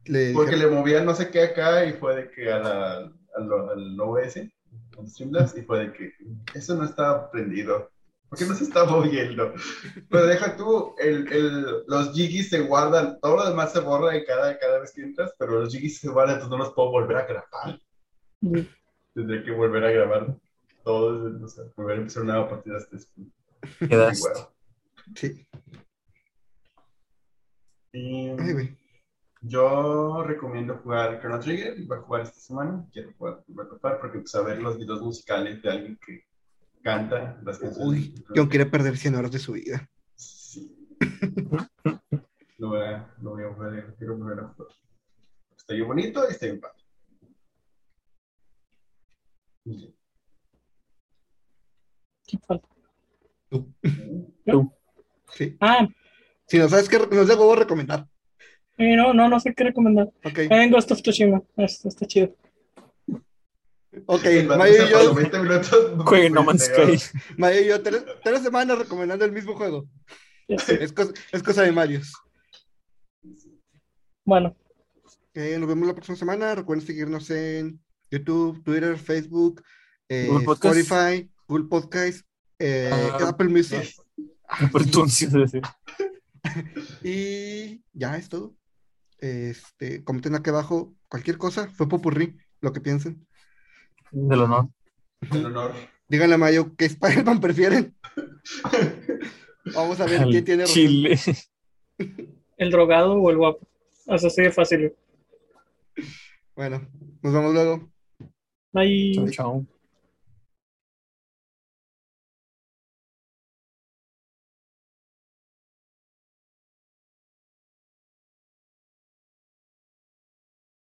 Le porque dije- le movía no sé qué acá y fue de que a la, al, al OBS, al Streamlabs, y fue de que eso no está prendido. ¿Por qué no se está moviendo? Pero deja tú, el, el, los jiggies se guardan, todo lo demás se borra de cada, cada vez que entras, pero los jiggies se guardan, entonces no los puedo volver a grabar. Tendré que volver a grabar todo, desde- o sea, volver a empezar una nueva partida hasta después. Quedaste. Y bueno. Sí. Y Ay, yo recomiendo jugar Chrono Trigger, voy a jugar esta semana, quiero jugar, voy a tocar porque pues, a ver los videos musicales de alguien que canta las canciones. Uy, John quiere perder 100 horas de su vida. Sí. Lo voy a, lo voy a volver, quiero volver a jugar. Está bien bonito y está bien padre. Sí. ¿Qué falta? Sí. Ah, Si no sabes qué, no sé cómo recomendar. eh, no, no, no sé qué recomendar. Ok. Eh, Ghost of Tsushima. Está, está chido. Ok, Mayo y yo, 20 minutos. Jueguen No Man's. Sky. Mayo y yo tres, tres semanas recomendando el mismo juego. Es cosa, es cosa de Marios. Bueno, Eh, nos vemos la próxima semana. Recuerden seguirnos en YouTube, Twitter, Facebook, eh, Google. Spotify, Google Podcast, eh, Ah, Apple Music. Y ya es todo. Este, comenten aquí abajo cualquier cosa. Fue popurrí, lo que piensen. Del honor. En honor. Díganle a Mayo qué Spider-Man prefieren. Vamos a ver Al quién tiene. Chile. el drogado o el guapo. Así así de fácil. Bueno, nos vemos luego. Bye. Chao, chao.